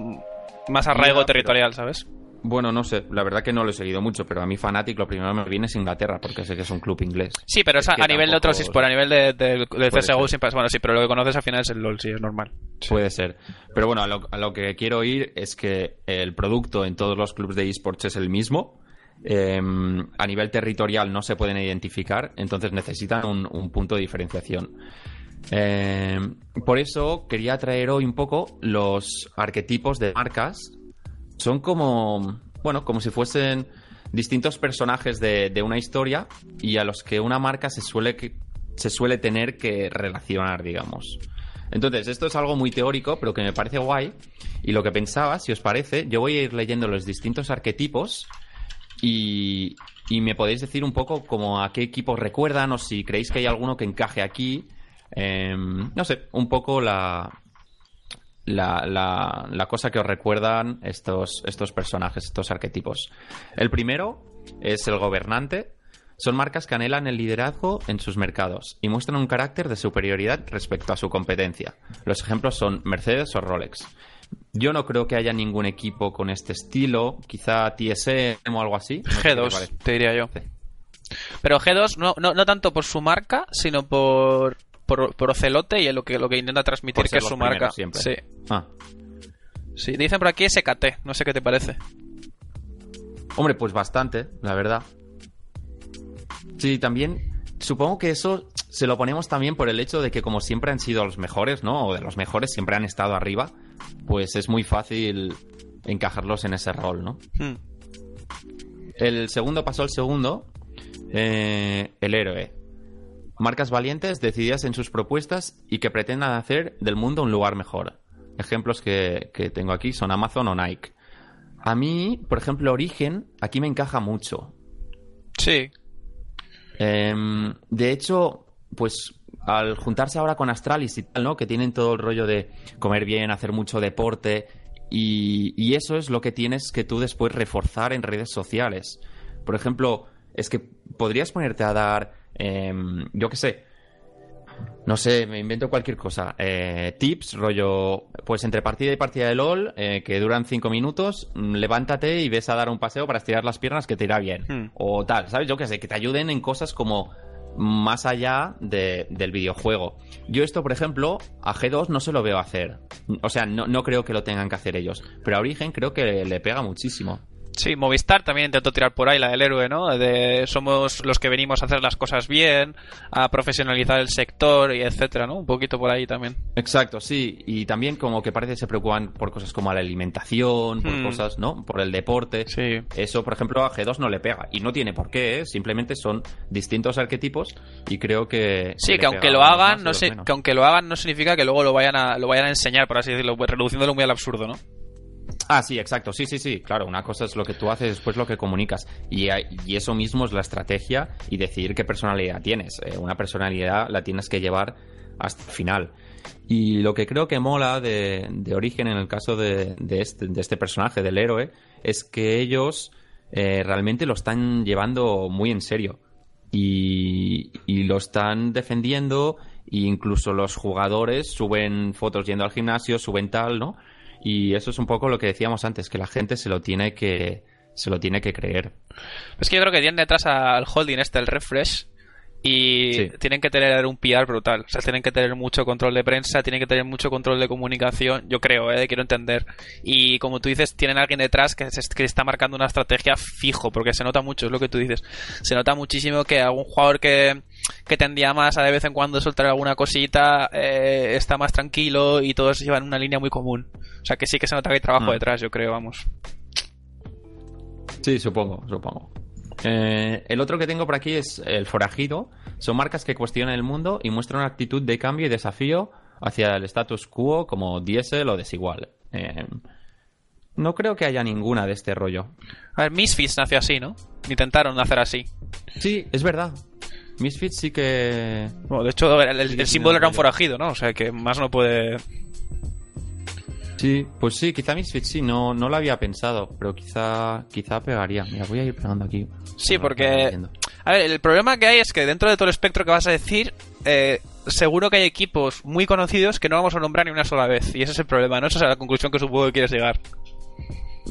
más arraigo territorial, ¿sabes? Bueno, no sé, la verdad que no lo he seguido mucho, pero a mí Fanatic lo primero que me viene es Inglaterra, porque sé que es un club inglés. Sí, pero Es a, nivel de otros esports, a nivel de, del Puede CSGO siempre Bueno, sí, pero lo que conoces al final es el LoL, sí, es normal. Puede ser. Pero bueno, a lo, a lo que quiero ir es que el producto en todos los clubes de esports es el mismo. Eh, a nivel territorial no se pueden identificar, entonces necesitan un, un punto de diferenciación. Eh, por eso quería traer hoy un poco los arquetipos de marcas. Son como, bueno, como si fuesen distintos personajes de, de una historia y a los que una marca se suele, que- se suele tener que relacionar, digamos. Entonces, esto es algo muy teórico, pero que me parece guay. Y lo que pensaba, si os parece, yo voy a ir leyendo los distintos arquetipos y, y me podéis decir un poco como a qué equipos recuerdan o si creéis que hay alguno que encaje aquí. Em, no sé, un poco la, la, la, la cosa que os recuerdan estos, estos personajes, estos arquetipos. El primero es el gobernante. Son marcas que anhelan el liderazgo en sus mercados y muestran un carácter de superioridad respecto a su competencia. Los ejemplos son Mercedes o Rolex. Yo no creo que haya ningún equipo con este estilo, quizá TSM o algo así. No sé qué te G2, parece. te diría yo. Pero G2 no, no, no tanto por su marca, sino por, por, por Ocelote y lo que, lo que intenta transmitir que es su marca. siempre. Sí. Ah, sí. Dicen por aquí SKT, no sé qué te parece. Hombre, pues bastante, la verdad. Sí, también supongo que eso se lo ponemos también por el hecho de que como siempre han sido los mejores, ¿no? O de los mejores siempre han estado arriba, pues es muy fácil encajarlos en ese rol, ¿no? Hmm. El segundo pasó al segundo, eh, el héroe. Marcas valientes, decididas en sus propuestas y que pretendan hacer del mundo un lugar mejor. Ejemplos que, que tengo aquí son Amazon o Nike. A mí, por ejemplo, Origen, aquí me encaja mucho. Sí. Em, de hecho, pues al juntarse ahora con Astralis y tal, ¿no? Que tienen todo el rollo de comer bien, hacer mucho deporte. Y, y eso es lo que tienes que tú después reforzar en redes sociales. Por ejemplo, es que podrías ponerte a dar, em, yo qué sé, no sé, me invento cualquier cosa. Eh, tips, rollo, pues entre partida y partida de LOL, eh, que duran cinco minutos, mm, levántate y ves a dar un paseo para estirar las piernas que te irá bien. Hmm. O tal, ¿sabes? Yo qué sé, que te ayuden en cosas como más allá de- del videojuego. Yo esto, por ejemplo, a G2 no se lo veo hacer. O sea, no, no creo que lo tengan que hacer ellos. Pero a Origen creo que le pega muchísimo. Sí, Movistar también intentó tirar por ahí la del héroe, ¿no? De somos los que venimos a hacer las cosas bien, a profesionalizar el sector y etcétera, ¿no? Un poquito por ahí también. Exacto, sí. Y también como que parece que se preocupan por cosas como la alimentación, por Hmm. cosas, ¿no? Por el deporte. Sí. Eso, por ejemplo, a G2 no le pega. Y no tiene por qué, ¿eh? Simplemente son distintos arquetipos y creo que... Sí, que aunque lo hagan, no sé, que aunque lo hagan no significa que luego lo vayan a lo vayan a enseñar, por así decirlo, pues reduciéndolo muy al absurdo, ¿no? Ah, sí, exacto. Sí, sí, sí. Claro, una cosa es lo que tú haces, después lo que comunicas. Y, eso mismo es la estrategia y decidir qué personalidad tienes. Eh, una personalidad la tienes que llevar hasta el final. Y lo que creo que mola de, de Origen en el caso de, de este, de este personaje, del héroe, es que ellos eh, realmente lo están llevando muy en serio. Y, y lo están defendiendo. E incluso los jugadores suben fotos yendo al gimnasio, suben tal, ¿no? Y eso es un poco lo que decíamos antes, que la gente se lo tiene que, se lo tiene que creer. Es que yo creo que tienen detrás al holding este, el refresh, y Sí. tienen que tener un PR brutal. O sea, tienen que tener mucho control de prensa, tienen que tener mucho control de comunicación, yo creo, ¿eh? quiero entender. Y como tú dices, tienen alguien detrás que, se- que está marcando una estrategia fijo, porque se nota mucho, es lo que tú dices. Se nota muchísimo que algún jugador que, que tendía más a de vez en cuando soltar alguna cosita eh, está más tranquilo y todos llevan una línea muy común. O sea, que sí que se nota que hay trabajo Mm. detrás, yo creo, vamos. Sí, supongo, supongo. Eh, el otro que tengo por aquí es el forajido. Son marcas que cuestionan el mundo y muestran una actitud de cambio y desafío hacia el status quo como diésel o desigual. Eh, no creo que haya ninguna de este rollo. A ver, Misfits nació así, ¿no? Intentaron hacer así. Sí, es verdad. Misfits sí que... Bueno, de hecho, el, el- el sí, símbolo era un forajido, ¿no? O sea, que más no puede... Sí, pues sí, quizá Misfits sí, no, no lo había pensado, pero quizá, quizá pegaría. Mira, voy a ir pegando aquí. Sí, porque-. A ver, el problema que hay es que dentro de todo el espectro que vas a decir, eh, seguro que hay equipos muy conocidos que no vamos a nombrar ni una sola vez. Y ese es el problema, ¿no? Esa es la conclusión que supongo que quieres llegar.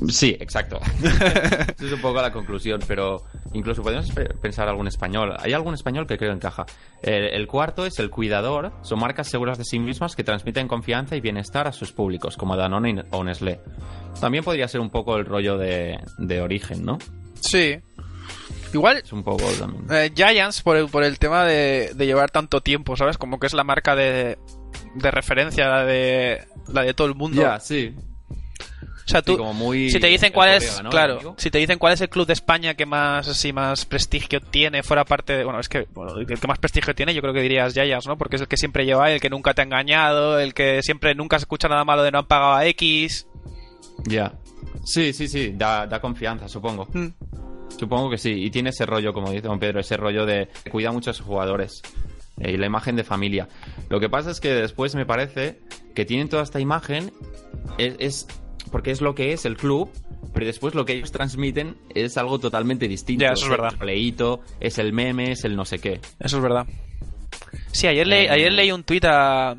Sí, exacto. (laughs) Esa es un poco la conclusión, pero incluso podemos pe- pensar algún español. Hay algún español que creo encaja. El, el cuarto es el cuidador. Son marcas seguras de sí mismas que transmiten confianza y bienestar a sus públicos, como Danone o Nestlé. También podría ser un poco el rollo de, de origen, ¿no? Sí. Igual Es un poco también. eh, Giants por el, por el tema de, de llevar tanto tiempo, ¿sabes? Como que es la marca de, de referencia, la de, la de todo el mundo. Ya, sí. O sea, tú, Sí, como muy si te dicen cuál es, colega, ¿no? claro, si te dicen cuál es el club de España que más así más prestigio tiene fuera parte de, bueno, es que bueno, el que más prestigio tiene, yo creo que dirías Yayas, ¿no? Porque es el que siempre lleva, el que nunca te ha engañado, el que siempre nunca se escucha nada malo de no han pagado a X. Ya. Sí, sí, sí. Da, da confianza, supongo. Mm. Supongo que sí. Y tiene ese rollo, como dice don Pedro, ese rollo de cuida mucho a sus jugadores. eh, Y la imagen de familia. Lo que pasa es que después me parece que tienen toda esta imagen. Es, es- porque es lo que es el club. Pero después lo que ellos transmiten es algo totalmente distinto. Ya, eso es verdad. El pleito, es el meme, es el no sé qué. Eso es verdad. Sí, ayer, le- Eh. ayer leí un tuit a, a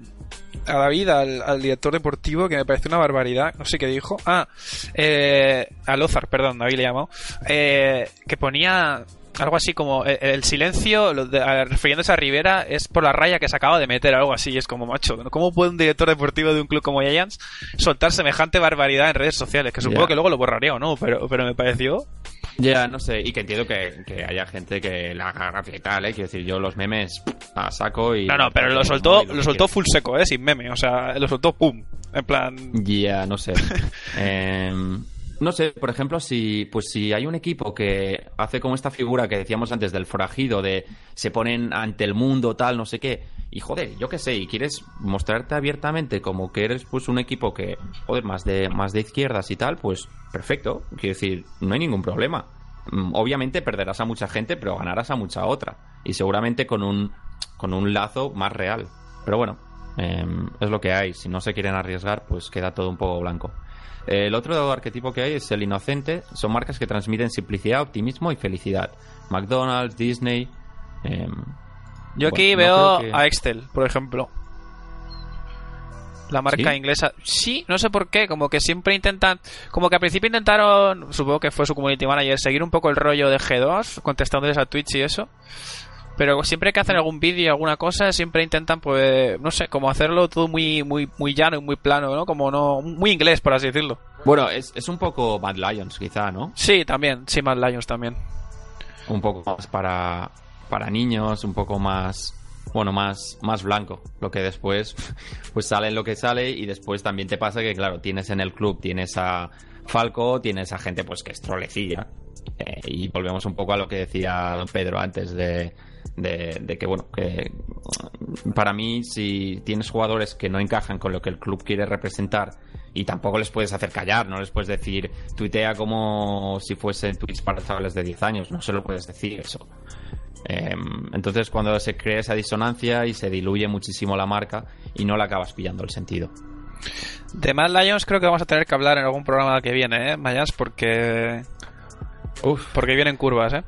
David, al, al director deportivo, que me pareció una barbaridad. No sé qué dijo. Ah, eh, a Lozar, perdón, David le llamó. Eh, que ponía algo así como eh, el, silencio, lo de- a- refiriéndose a Rivera, es por la raya que se acaba de meter, algo así. Es como, macho, ¿cómo puede un director deportivo de un club como Giants soltar semejante barbaridad en redes sociales? Que supongo que luego lo borraría o no, pero, pero me pareció. Ya, no sé. Y que entiendo que, que haya gente que la haga gracia y tal, ¿eh? Quiero decir, yo los memes a saco y. No, no, pero lo soltó, lo soltó full seco, eh, sin meme. O sea, lo soltó pum. En plan. Ya, no sé. (laughs) Em, no sé, por ejemplo, si pues si hay un equipo que hace como esta figura que decíamos antes del forajido, de se ponen ante el mundo, tal, no sé qué, y joder, yo qué sé, y quieres mostrarte abiertamente como que eres pues un equipo que, joder, más de, más de izquierdas y tal, pues perfecto, quiero decir, no hay ningún problema. mm, obviamente perderás a mucha gente, pero ganarás a mucha otra. Y seguramente con un, con un lazo más real. Pero bueno, em, es lo que hay. Si no se quieren arriesgar, pues queda todo un poco blanco. El otro arquetipo que hay es el inocente. Son marcas que transmiten simplicidad, optimismo y felicidad. McDonald's, Disney. em, Yo aquí Bueno, no veo que- a Excel, por ejemplo. La marca ¿Sí? inglesa. Sí, no sé por qué, como que siempre intentan, como que al principio intentaron, supongo que fue su community manager, seguir un poco el rollo de G2, contestándoles a Twitch y eso. Pero siempre que hacen algún vídeo, alguna cosa, siempre intentan, pues, no sé, como hacerlo todo muy, muy, muy llano y muy plano, ¿no? Como no, muy inglés, por así decirlo. Bueno, es, es un poco Mad Lions, quizá, ¿no? Sí, también, sí, Mad Lions también. Un poco más para, para niños, un poco más, bueno, más, más blanco. Lo que después, (laughs) pues sale en lo que sale y después también te pasa que, claro, tienes en el club, tienes a Falco, tienes a gente pues que es trolecilla. Eh, y volvemos un poco a lo que decía don Pedro antes de, de, de que, bueno, que para mí si tienes jugadores que no encajan con lo que el club quiere representar y tampoco les puedes hacer callar, no les puedes decir tuitea como si fuesen tweets para chavales de 10 años, no se lo puedes decir eso. Eh, entonces cuando se crea esa disonancia y se diluye muchísimo la marca y no le acabas pillando el sentido. De Mad Lions creo que vamos a tener que hablar en algún programa que viene, ¿eh, Mayas? Porque, Uf, porque vienen curvas, ¿eh?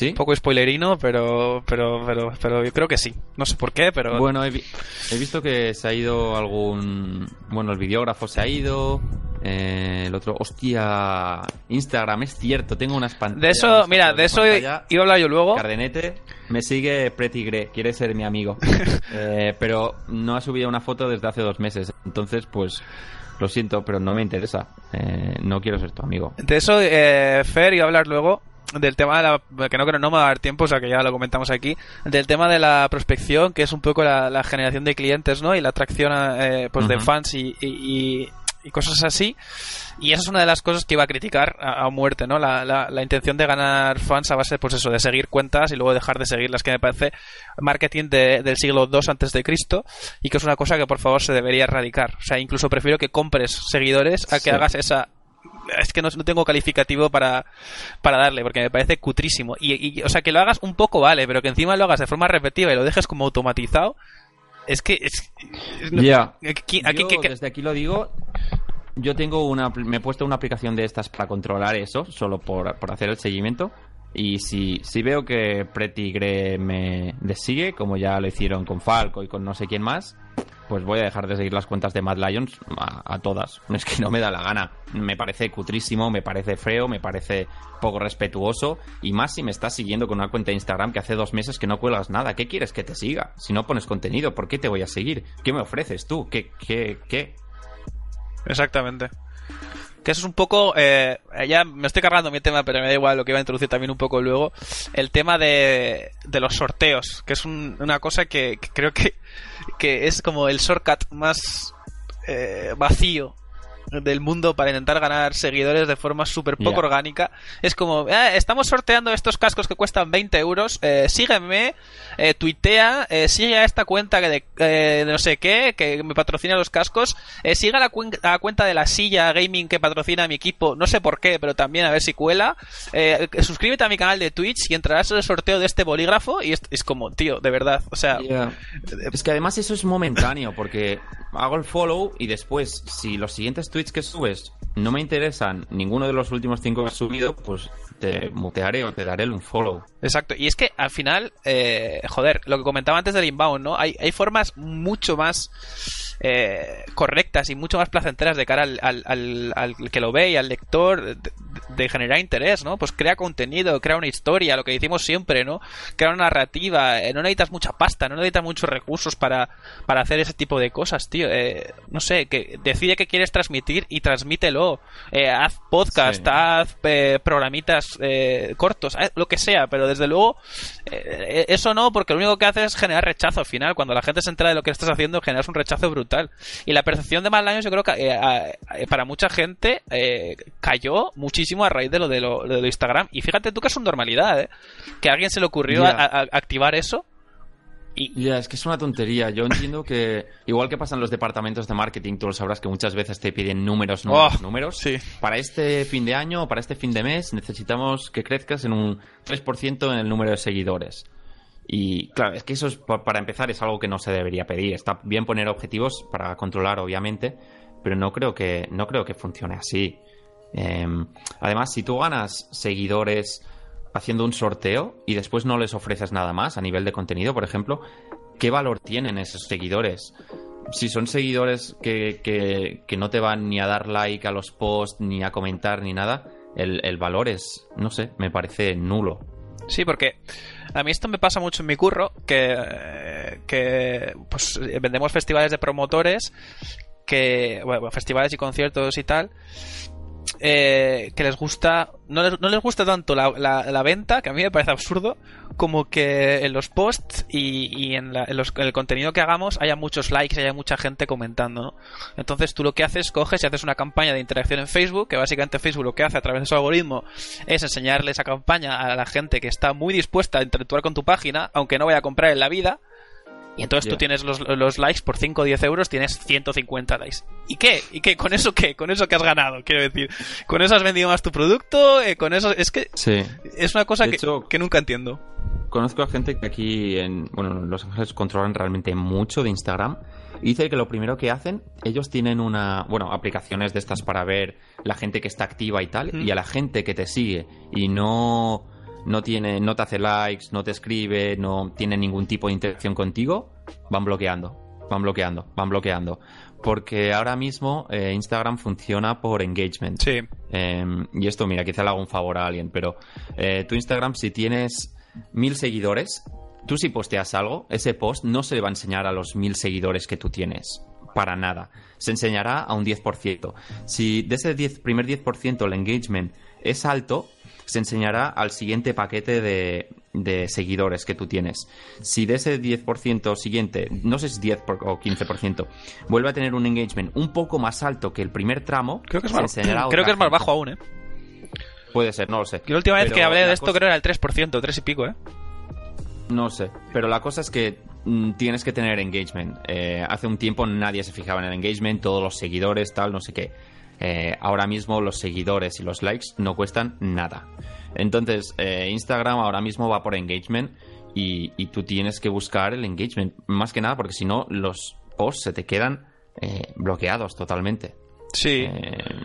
¿Sí? Un poco spoilerino, pero, pero, pero, pero yo creo que sí. No sé por qué, pero. Bueno, he, vi- he visto que se ha ido algún... Bueno, el videógrafo se ha ido. eh, el otro... Hostia, Instagram, es cierto, tengo unas pantallas. de eso, mira, de eso iba a hablar yo luego. Cardenete, me sigue Pretty quiere ser mi amigo. (laughs) Eh, pero no ha subido una foto desde hace dos meses. Entonces, pues, lo siento, pero no me interesa. Eh, no quiero ser tu amigo. De eso, eh, Fer iba a hablar luego. Del tema de la. que no, que no me va a dar tiempo, o sea que ya lo comentamos aquí. Del tema de la prospección, que es un poco la, la generación de clientes, ¿no? Y la atracción eh, pues de fans y, y, y- y cosas así. Y esa es una de las cosas que iba a criticar a, a muerte, ¿no? La, la, la intención de ganar fans a base, pues eso, de seguir cuentas y luego dejar de seguirlas, que me parece marketing de- del siglo II antes de Cristo y que es una cosa que por favor se debería erradicar. O sea, incluso prefiero que compres seguidores a que Sí. hagas esa es que no, no tengo calificativo para, para darle, porque me parece cutrísimo. Y, y, o sea, que lo hagas un poco vale, pero que encima lo hagas de forma repetitiva y lo dejes como automatizado, es que... Es, no- Ya. aquí- aquí- Yo que- que- desde aquí lo digo. Yo tengo una, me he puesto una aplicación de estas para controlar eso, solo por, por hacer el seguimiento. Y si, si veo que Pretty Gre me sigue, como ya lo hicieron con Falco y con no sé quién más, pues voy a dejar de seguir las cuentas de Mad Lions a, a todas. (laughs) Es que no me da la gana. Me parece cutrísimo, me parece feo, me parece poco respetuoso. Y más si me estás siguiendo con una cuenta de Instagram que hace dos meses que no cuelgas nada. ¿Qué quieres que te siga? Si no pones contenido, ¿por qué te voy a seguir? ¿Qué me ofreces tú? ¿Qué? ¿Qué? ¿Qué? Exactamente. Que eso es un poco. Eh, ya me estoy cargando mi tema, pero me da igual lo que iba a introducir también un poco luego. El tema de, de los sorteos, que es un- una cosa que creo que, que es como el shortcut más eh, vacío del mundo para intentar ganar seguidores de forma súper poco orgánica. Es como, "Ah, estamos sorteando estos cascos que cuestan 20 euros, eh, sígueme, eh, tuitea, eh, sigue a esta cuenta que de, eh, de no sé qué, que me patrocina los cascos, eh, sigue a la, cuen- la cuenta de la silla gaming que patrocina mi equipo, no sé por qué, pero también a ver si cuela, eh, eh, suscríbete a mi canal de Twitch y entrarás en el sorteo de este bolígrafo y es, es como, tío, de verdad, o sea... Es que además eso es momentáneo, porque hago el follow y después, si los siguientes tweets que subes no me interesan ninguno de los últimos cinco que has subido, pues te mutearé o te daré un follow. Exacto, y es que al final, eh, joder, lo que comentaba antes del inbound, ¿no? Hay, hay formas mucho más eh, correctas y mucho más placenteras de cara al, al- al- al que lo ve y al lector de, de generar interés, ¿no? Pues crea contenido, crea una historia, lo que decimos siempre, ¿no? Crea una narrativa, eh, no necesitas mucha pasta, no necesitas muchos recursos para, para hacer ese tipo de cosas, tío. Eh, no sé, que decide qué quieres transmitir y transmítelo. Eh, haz podcast, Sí. haz eh, eh, cortos, haz lo que sea, pero desde luego eh, eso no, porque lo único que hace es generar rechazo al final. Cuando la gente se entera de lo que estás haciendo, generas un rechazo brutal. Y la percepción de Mad Lions, yo creo que eh, a- a- para mucha gente eh, cayó muchísimo a raíz de lo de lo, lo de Instagram. Y fíjate tú que es una normalidad, ¿eh? Que a alguien se le ocurrió Ya. a- a- activar eso. Y, Ya, es que es una tontería. Yo entiendo que, igual que pasan los departamentos de marketing, tú lo sabrás que muchas veces te piden números, números, Oh, números. sí. Para este fin de año o para este fin de mes necesitamos que crezcas en un 3% en el número de seguidores. Y claro, es que eso es, pa- para empezar es algo que no se debería pedir. Está bien poner objetivos para controlar, obviamente, pero no creo que, no creo que funcione así. Em, además, si tú ganas seguidores haciendo un sorteo y después no les ofreces nada más a nivel de contenido, por ejemplo, ¿qué valor tienen esos seguidores? Si son seguidores que, que- que no te van ni a dar like a los posts, ni a comentar, ni nada, el, el valor es, no sé, me parece nulo. Sí, porque a mí esto me pasa mucho en mi curro, que, que pues vendemos festivales de promotores, que bueno, festivales y conciertos y tal, eh, que les gusta, no les, gusta tanto la, venta, que a mí me parece absurdo, como que en los posts y, y en, los- el contenido que hagamos haya muchos likes haya mucha gente comentando, ¿no? Entonces tú lo que haces, coges y haces una campaña de interacción en Facebook, que básicamente Facebook lo que hace a través de su algoritmo es enseñarle esa campaña a la gente que está muy dispuesta a interactuar con tu página, aunque no vaya a comprar en la vida. Y entonces tú tienes los, los likes por 5 o 10 euros, tienes 150 likes. ¿Y qué? ¿Y qué? ¿Con eso qué? ¿Con eso que has ganado? Quiero decir, ¿con eso has vendido más tu producto? Eh, ¿Con eso? Es que Sí. es una cosa que, hecho- que nunca entiendo. Conozco a gente que aquí en, bueno, en Los Ángeles controlan realmente mucho de Instagram. Y dice que lo primero que hacen, ellos tienen una, bueno, aplicaciones de estas para ver la gente que está activa y tal, Mm. y a la gente que te sigue y no, no tiene, no te hace likes, no te escribe, no tiene ningún tipo de interacción contigo, van bloqueando, van bloqueando, van bloqueando. Porque ahora mismo eh, Instagram funciona por engagement. Sí. Eh, y esto, mira, quizá le hago un favor a alguien, pero eh, tu Instagram, si tienes mil seguidores, tú si posteas algo, ese post no se le va a enseñar a los mil seguidores que tú tienes. Para nada. Se enseñará a un 10%. Si de ese 10, primer 10% el engagement es alto, se enseñará al siguiente paquete de, de seguidores que tú tienes. Si de ese 10% siguiente, no sé si es 10 por- o 15%, vuelve a tener un engagement un poco más alto que el primer tramo, Creo que es se más, creo que es más bajo aún, ¿eh? Puede ser, no lo sé. Yo la última vez Pero que hablé de esto cosa- creo era el 3%, 3 y pico, ¿eh? No sé, pero la cosa es que mm, tienes que tener engagement. Eh, hace un tiempo nadie se fijaba en el engagement, todos los seguidores, tal, no sé qué. Eh, ahora mismo los seguidores y los likes no cuestan nada. Entonces, eh, Instagram ahora mismo va por engagement y, y tú tienes que buscar el engagement. Más que nada porque si no, los posts se te quedan eh, bloqueados totalmente. Sí.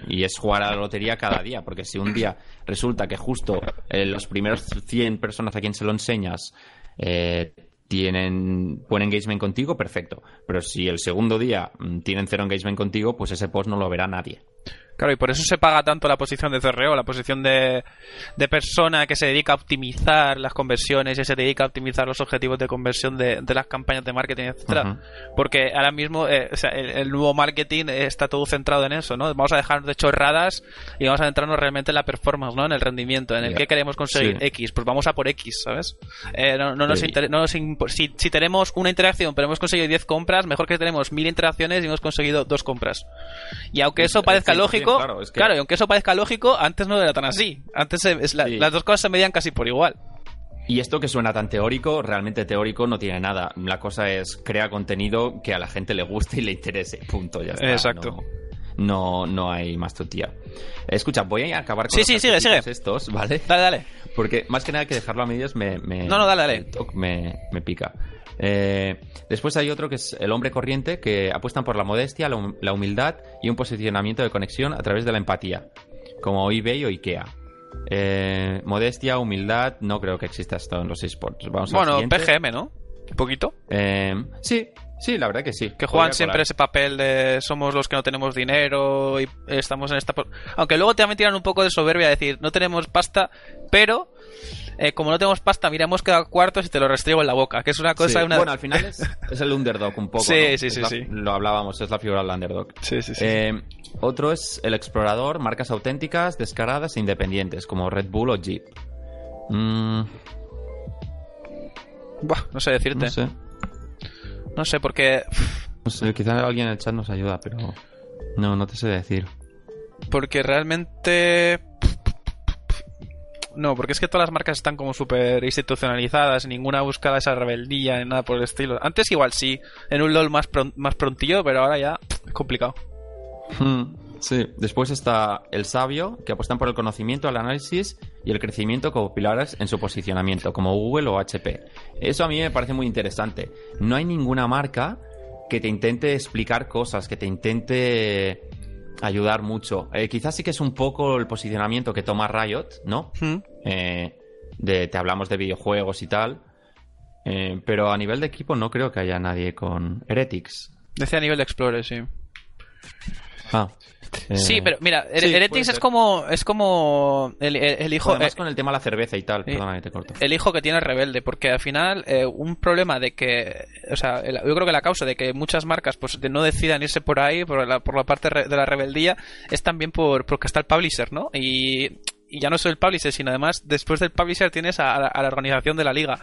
Y es jugar a la lotería cada día, porque si un día resulta que justo los primeros 100 personas a quien se lo enseñas tienen buen engagement contigo, perfecto. Pero si el segundo día mm, tienen cero engagement contigo, pues ese post no lo verá nadie. Claro, y por eso se paga tanto la posición de CRO, la posición de, de persona que se dedica a optimizar las conversiones y se dedica a optimizar los objetivos de conversión de, de las campañas de marketing, etcétera. Porque ahora mismo eh, o sea, el, el nuevo marketing está todo centrado en eso, ¿no? Vamos a dejarnos de chorradas y vamos a centrarnos realmente en la performance, ¿no? En el rendimiento, en el que queremos conseguir Sí. X. Pues vamos a por X, ¿sabes? Eh, no, no nos Sí. no nos si, si tenemos una interacción pero hemos conseguido 10 compras, mejor que tenemos 1000 interacciones y hemos conseguido dos compras. Y aunque eso Es- parezca lógico, claro, es que- claro, y aunque eso parezca lógico, antes no era tan así. Antes se- es la- Sí. las dos cosas se medían casi por igual. Y esto que suena tan teórico, realmente teórico no tiene nada. La cosa es crea contenido que a la gente le guste y le interese. Punto, ya está. Exacto. No, no, no hay más tutía. Escucha, voy a acabar con Sí, los sí, sigue, sigue. estos, ¿vale? Dale, dale. Porque más que nada que dejarlo a medias me... me- No, no, dale, dale. Me, me pica. Eh, después hay otro que es el hombre corriente, que apuestan por la modestia, la, hum- la humildad y un posicionamiento de conexión a través de la empatía, como eBay o IKEA. Eh, modestia, humildad, no creo que exista esto en los esports. Vamos Bueno. PGM, ¿no? Un poquito. Eh, sí, sí, la verdad que sí. Que juegan siempre ese papel de somos los que no tenemos dinero y estamos en esta... Aunque luego también tiran un poco de soberbia, decir, no tenemos pasta, pero eh, como no tenemos pasta, mira, hemos quedado cuartos y te lo restriego en la boca, que es una cosa... Sí, una- Bueno, al final es, (laughs) es el underdog un poco. Sí, ¿no? sí, sí, la- sí. Lo hablábamos, es la figura del underdog. Sí, sí, sí. Eh, otro es el explorador, marcas auténticas, descaradas e independientes, como Red Bull o Jeep. Mm, Buah, no sé decirte. no sé, No sé, porque... no sé, quizá alguien en el chat nos ayuda, pero no, no te sé decir. Porque realmente... No, porque es que todas las marcas están como súper institucionalizadas, ninguna busca esa rebeldía ni nada por el estilo. Antes igual sí, en un LOL más, más prontillo, pero ahora ya es complicado. Hmm, sí, después está el sabio, que apuestan por el conocimiento, el análisis y el crecimiento como pilares en su posicionamiento, como Google o HP. Eso a mí me parece muy interesante. No hay ninguna marca que te intente explicar cosas, que te intente ayudar mucho. Eh, quizás sí que es un poco el posicionamiento que toma Riot, ¿no? Hmm. Eh, de, te hablamos de videojuegos y tal. Eh, pero a nivel de equipo no creo que haya nadie con Heretics. Decía a nivel de Explorer, sí. Ah. Sí, eh, pero mira, sí, Heretics es como es como el, el- el hijo Además eh, con el tema de la cerveza y tal. sí. Perdona que te corto. el hijo que tiene el rebelde, porque al final eh, un problema de que, o sea, el- yo creo que la causa de que muchas marcas pues de no decidan irse por ahí por la, por la parte re- de la rebeldía es también por porque está el publisher, ¿no? Y, y ya no solo el publisher, sino además después del publisher tienes a, a la organización de la liga.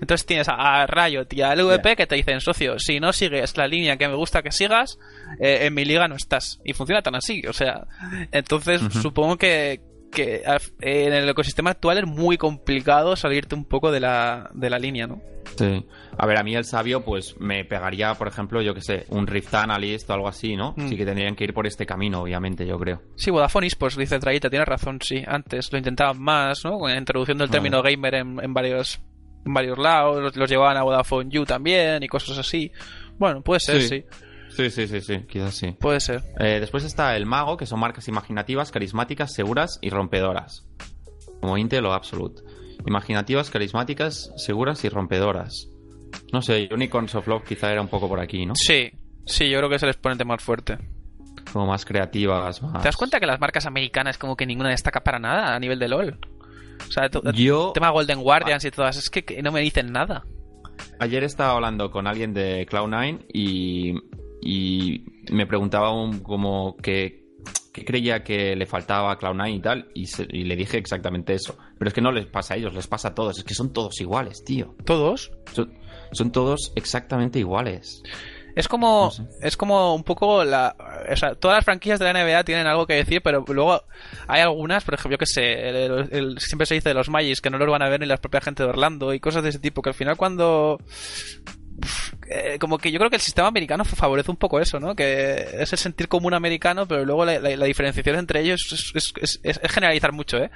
Entonces tienes a, a Riot y al LVP que te dicen, socio, si no sigues la línea que me gusta que sigas, eh, en mi liga no estás. Y funciona tan así, o sea, entonces supongo que, que en el ecosistema actual es muy complicado salirte un poco de la, de la línea, ¿no? Sí. A ver, a mí el sabio, pues me pegaría, por ejemplo, yo que sé, un Rift Analyst o algo así, ¿no? Mm. Sí que tendrían que ir por este camino, obviamente, yo creo. Sí, Vodafone Esports, dice Traita, tienes razón, sí. Antes lo intentaban más, ¿no? Con la introducción del término gamer en, en varios en varios lados, los, los llevaban a Vodafone You también y cosas así. Bueno, puede ser, sí. Sí. Sí, sí, sí, sí, quizás sí. Puede ser. Eh, después está el mago, que son marcas imaginativas, carismáticas, seguras y rompedoras. Como Intel o Absolute. Imaginativas, carismáticas, seguras y rompedoras. No sé, Unicorns of Love quizá era un poco por aquí, ¿no? Sí, sí, yo creo que es el exponente más fuerte. Como más creativas, más... ¿Te das cuenta que las marcas americanas como que ninguna destaca para nada a nivel de LOL? O sea, Yo el tema Golden Guardians y todas, es que, que no me dicen nada. ayer estaba hablando con alguien de Cloud9 y, y me preguntaba un, como que creía que le faltaba a Cloud9 y tal, y, se- y le dije exactamente eso. Pero es que no les pasa a ellos, les pasa a todos. Es que son todos iguales, tío. ¿Todos? Son, son todos exactamente iguales. Es como, No sé. es como un poco la, o sea, todas las franquicias de la NBA tienen algo que decir, pero luego hay algunas, por ejemplo, yo que sé, el- el- el- siempre se dice de los Magis que no los van a ver ni la propia gente de Orlando y cosas de ese tipo, que al final cuando como que yo creo que el sistema americano favorece un poco eso, ¿no? Que es el sentir común americano, pero luego la, la- la diferenciación entre ellos es, es- es- es- es generalizar mucho, ¿eh?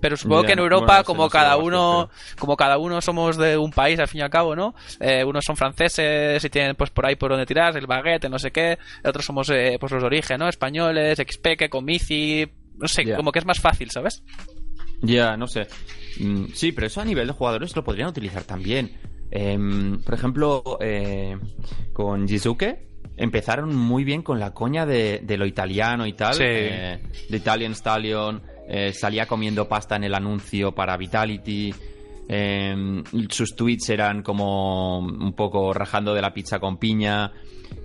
Pero supongo que en Europa, bueno, como cada uno, bastante, como cada uno somos de un país al fin y al cabo, ¿no? Eh, unos son franceses y tienen pues por ahí por donde tirar, el baguette, no sé qué. Otros somos eh, pues los de origen, ¿no? Españoles, Xpeque, Comici, no sé, como que es más fácil, ¿sabes? Ya, no sé. Mm, Sí, pero eso a nivel de jugadores lo podrían utilizar también. Em, por ejemplo, eh, con Jizuke empezaron muy bien con la coña de, de lo italiano y tal. Sí. eh, de Italian Stallion. eh, salía comiendo pasta en el anuncio para Vitality. em, sus tweets eran como un poco rajando de la pizza con piña.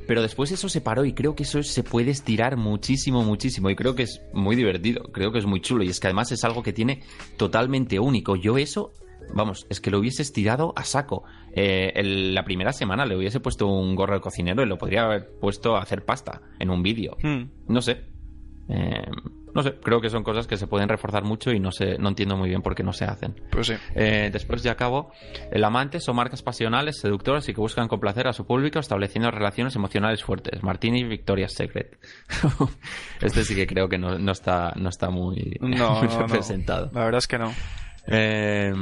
Pero después eso se paró y creo que eso se puede estirar muchísimo, muchísimo. Y creo que es muy divertido, creo que es muy chulo. Y es que además es algo que tiene totalmente único. Yo eso, vamos, es que lo hubiese estirado a saco. Eh, el- la primera semana le hubiese puesto un gorro de cocinero y lo podría haber puesto a hacer pasta en un vídeo. No sé. Eh, no sé, creo que son cosas que se pueden reforzar mucho y no sé, no entiendo muy bien por qué no se hacen. Pues sí. Eh, después de acabo, el amante son marcas pasionales, seductoras y que buscan complacer a su público estableciendo relaciones emocionales fuertes. Martini y Victoria's Secret. (laughs) este sí que creo que no, no está, no está muy, No, (laughs) muy. La verdad es que no. Eh,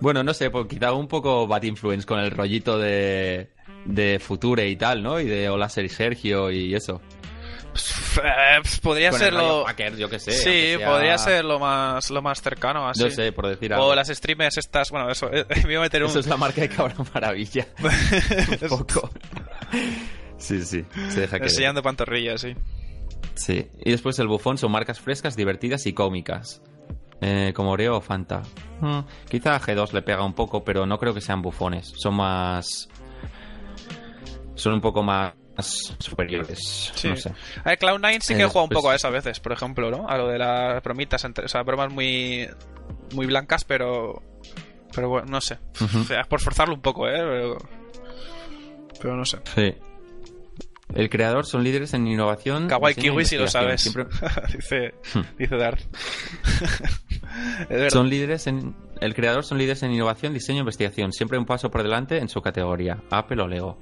bueno, no sé, pues quizá un poco bad influence con el rollito de, de Future y tal, ¿no? Y de Hola Ser Sergio y eso. Eh, pues podría Con ser lo... hacker, yo que sé. Sí, sea- podría ser lo más, lo más cercano, así. No sé, por decir algo. O las streamers estas, bueno, eso, eh, (laughs) me a meter un... Eso es la marca de Cabrón Maravilla. (laughs) un poco. Sí, sí, se deja que... Enseñando pantorrillas, sí. Sí. Y después el bufón son marcas frescas, divertidas y cómicas. Eh, como Oreo o Fanta. Mm, quizá a G2 le pega un poco, pero no creo que sean bufones. Son más... Son un poco más superiores. Sí. No sé. A ver, Cloud9 sí Eh, que juega un después- poco a eso a veces, por ejemplo, ¿no? A lo de las bromitas, entre, o sea, bromas muy, muy blancas, pero. Pero bueno, no sé. Ujú. O sea, por forzarlo un poco, ¿eh? Pero, pero no sé. Sí. El creador son líderes en innovación. Kawaii e Kiwi si lo sabes. Siempre- (laughs) dice, Hmm. dice Darth. (laughs) Son líderes en. El creador son líderes en innovación, diseño e investigación. Siempre un paso por delante en su categoría. Apple o Lego.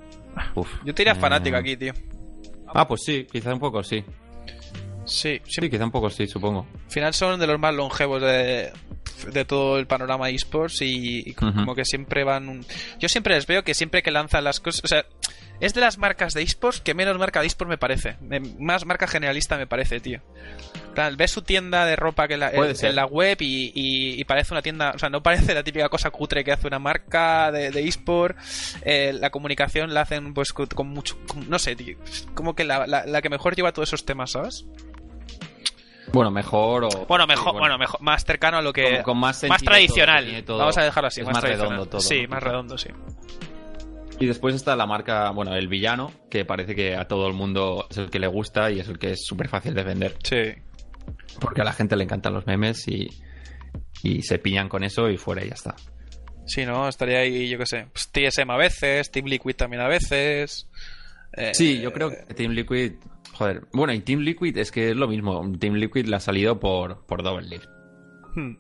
Uf. Yo te diría Eh, fanático aquí, tío. Ah, pues sí, quizá un poco sí. Sí, sí. Sí, quizá un poco sí, supongo. Al final son de los más longevos de, de todo el panorama esports y, y como que siempre van... un- Yo siempre les veo que siempre que lanzan las cosas... O sea, es de las marcas de esports que menos marca de esports me parece. Más marca generalista me parece, tío. Plan, Ves su tienda de ropa que la, en, la web y, y- y parece una tienda... O sea, no parece la típica cosa cutre que hace una marca de, de eSport. Eh, la comunicación la hacen pues con, mucho... con- no sé, tío. Como que la, la- la que mejor lleva todos esos temas, ¿sabes? Bueno, mejor o. Bueno, sí, mejor, bueno, mejor, más cercano a lo que Con- con más tradicional. todo- Vamos a dejarlo así, es más, redondo todo, Sí, ¿no? más redondo, sí. Y después está la marca, bueno, el villano, que parece que a todo el mundo es el que le gusta y es el que es súper fácil de vender. Sí. Porque a la gente le encantan los memes y, y se piñan con eso y fuera y ya está. Sí, ¿no? Estaría ahí, yo qué sé, pues, TSM a veces, Team Liquid también a veces. Eh, Sí, yo creo que Team Liquid. Joder, bueno, y Team Liquid es que es lo mismo. Team Liquid le ha salido por, por Double Lift. hmm,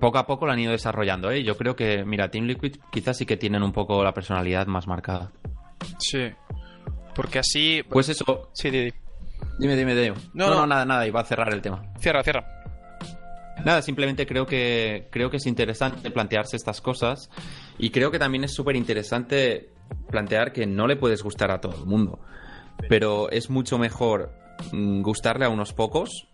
Poco a poco lo han ido desarrollando, ¿eh? Yo creo que, mira, Team Liquid quizás sí que tienen un poco la personalidad más marcada. Sí. Porque así... Pues eso. Sí, Didi. Dime, dime. No, No, no, no. nada, nada, iba a cerrar el tema. Cierra, cierra. Nada, simplemente creo que creo que es interesante plantearse estas cosas y creo que también es súper interesante plantear que no le puedes gustar a todo el mundo, pero es mucho mejor mm, gustarle a unos pocos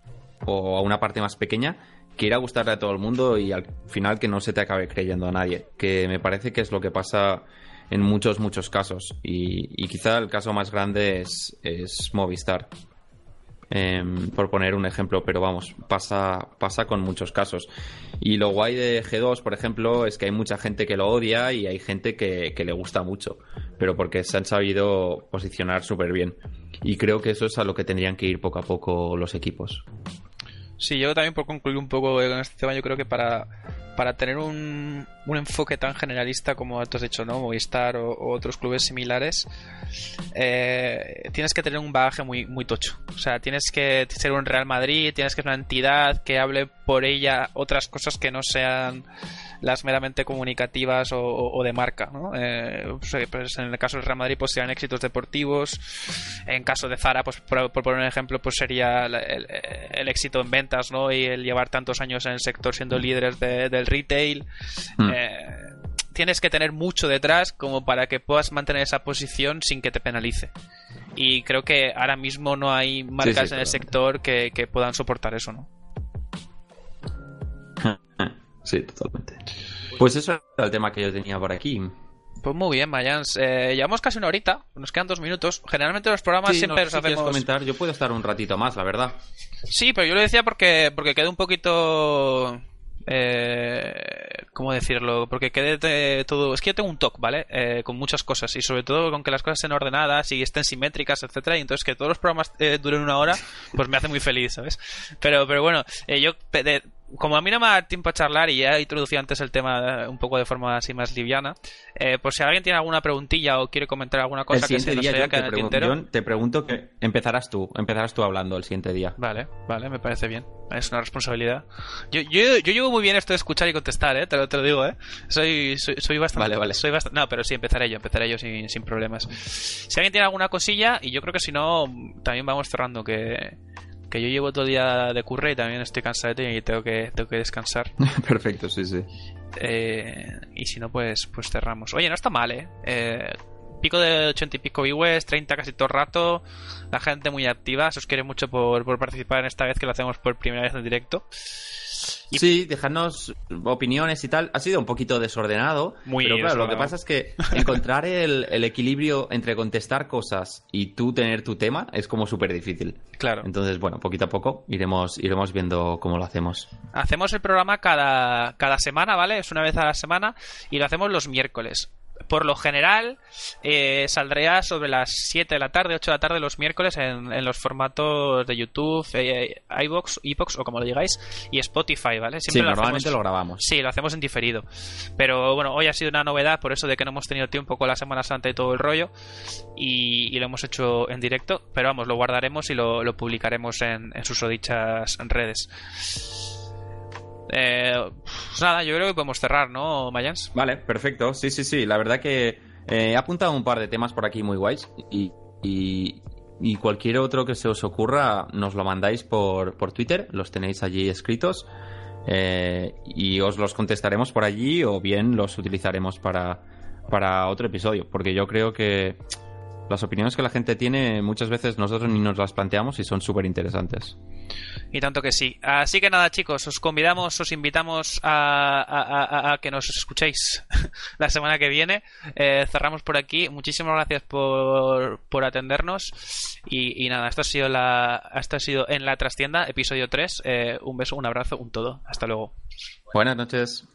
o a una parte más pequeña que ir a gustarle a todo el mundo y al final que no se te acabe creyendo a nadie, que me parece que es lo que pasa en muchos, muchos casos y, quizá el caso más grande es, es Movistar em, por poner un ejemplo, pero vamos, pasa, pasa con muchos casos. Y lo guay de G2, por ejemplo, es que hay mucha gente que lo odia y hay gente que, que le gusta mucho, pero porque se han sabido posicionar súper bien. Y creo que eso es a lo que tendrían que ir poco a poco los equipos. Sí, yo también por concluir un poco con este tema, yo creo que para, para tener un, un enfoque tan generalista como tú has dicho, ¿no? Movistar o, otros clubes similares, eh, tienes que tener un bagaje muy, muy tocho. O sea, tienes que ser un Real Madrid, tienes que ser una entidad que hable por ella otras cosas que no sean las meramente comunicativas o, de marca, ¿no? Eh, pues, pues en el caso del Real Madrid pues serían éxitos deportivos, en caso de Zara pues por, por poner un ejemplo pues sería el, éxito en ventas, ¿no? Y el llevar tantos años en el sector siendo líderes de- del retail. Mm. Eh, tienes que tener mucho detrás como para que puedas mantener esa posición sin que te penalice. Y creo que ahora mismo no hay marcas sí, en el sector que, que puedan soportar eso, ¿no? (laughs) Sí, totalmente. Pues eso era el tema que yo tenía por aquí. Pues muy bien, Mayans. Eh, llevamos casi una horita, nos quedan dos minutos. Generalmente los programas Sí, siempre no, los si hacemos. comentar, yo puedo estar un ratito más, la verdad. Sí, pero yo lo decía porque, porque quedé un poquito. Eh, ¿Cómo decirlo? Porque quedé de todo. Es que yo tengo un TOC, ¿vale? Eh, con muchas cosas y sobre todo con que las cosas estén ordenadas y estén simétricas, etcétera. Y entonces que todos los programas eh, duren una hora, pues me hace muy feliz, ¿sabes? Pero, pero bueno, eh, yo. Como a mí no me da tiempo a charlar y ya he introducido antes el tema eh, un poco de forma así más liviana, eh, por si alguien tiene alguna preguntilla o quiere comentar alguna cosa el que se nos haya quedado en el tintero. Te pregunto que empezarás tú, empezarás tú hablando el siguiente día. Vale, vale, me parece bien. Es una responsabilidad. Yo, yo, yo llevo muy bien esto de escuchar y contestar, ¿eh? Te lo, te lo digo, ¿eh? Soy, soy, soy bastante... Vale, vale. Soy bastante... No, pero sí, empezaré yo, empezaré yo sin, sin problemas. Si alguien tiene alguna cosilla, y yo creo que si no, también vamos cerrando, que, que yo llevo todo el día de curre y también estoy cansado y tengo que, tengo que descansar. (laughs) Perfecto, sí, sí. Eh, y si no, pues, pues cerramos. Oye, no está mal, ¿eh? Eh, pico de 80 y pico viewers, 30 casi todo el rato. La gente muy activa. Se os quiere mucho por, por participar en esta vez que lo hacemos por primera vez en directo. Y- Sí, dejadnos opiniones y tal. Ha sido un poquito desordenado. Muy pero claro, lo que pasa es que encontrar el, el equilibrio entre contestar cosas y tú tener tu tema es como súper difícil. Claro. Entonces, bueno, poquito a poco iremos, iremos viendo cómo lo hacemos. Hacemos el programa cada, cada semana, ¿vale? Es una vez a la semana y lo hacemos los miércoles. Por lo general, eh, saldría sobre las 7 de la tarde, 8 de la tarde los miércoles en, en los formatos de YouTube, eh, iVoox, iVoox o como lo digáis, y Spotify, ¿vale? Sí, lo normalmente hacemos- lo grabamos. Sí, lo hacemos en diferido. Pero bueno, hoy ha sido una novedad por eso de que no hemos tenido tiempo con la Semana Santa y todo el rollo. Y, y lo hemos hecho en directo. Pero vamos, lo guardaremos y lo, lo publicaremos en, en sus dichas redes. Eh, pues nada, yo creo que podemos cerrar, ¿no, Mayans? Vale, perfecto. Sí, sí, sí. La verdad que eh, he apuntado un par de temas por aquí muy guays y, y, cualquier otro que se os ocurra nos lo mandáis por, por Twitter, los tenéis allí escritos eh, y os los contestaremos por allí o bien los utilizaremos para, para otro episodio, porque yo creo que las opiniones que la gente tiene muchas veces nosotros ni nos las planteamos y son súper interesantes. Y tanto que sí. Así que nada, chicos, os convidamos, os invitamos a, a- a- a que nos escuchéis (laughs) la semana que viene. Eh, cerramos por aquí. Muchísimas gracias por, por atendernos. Y, y nada, esto ha sido la, esto ha sido en la trastienda, episodio 3. Eh, un beso, un abrazo, un todo. Hasta luego. Buenas noches.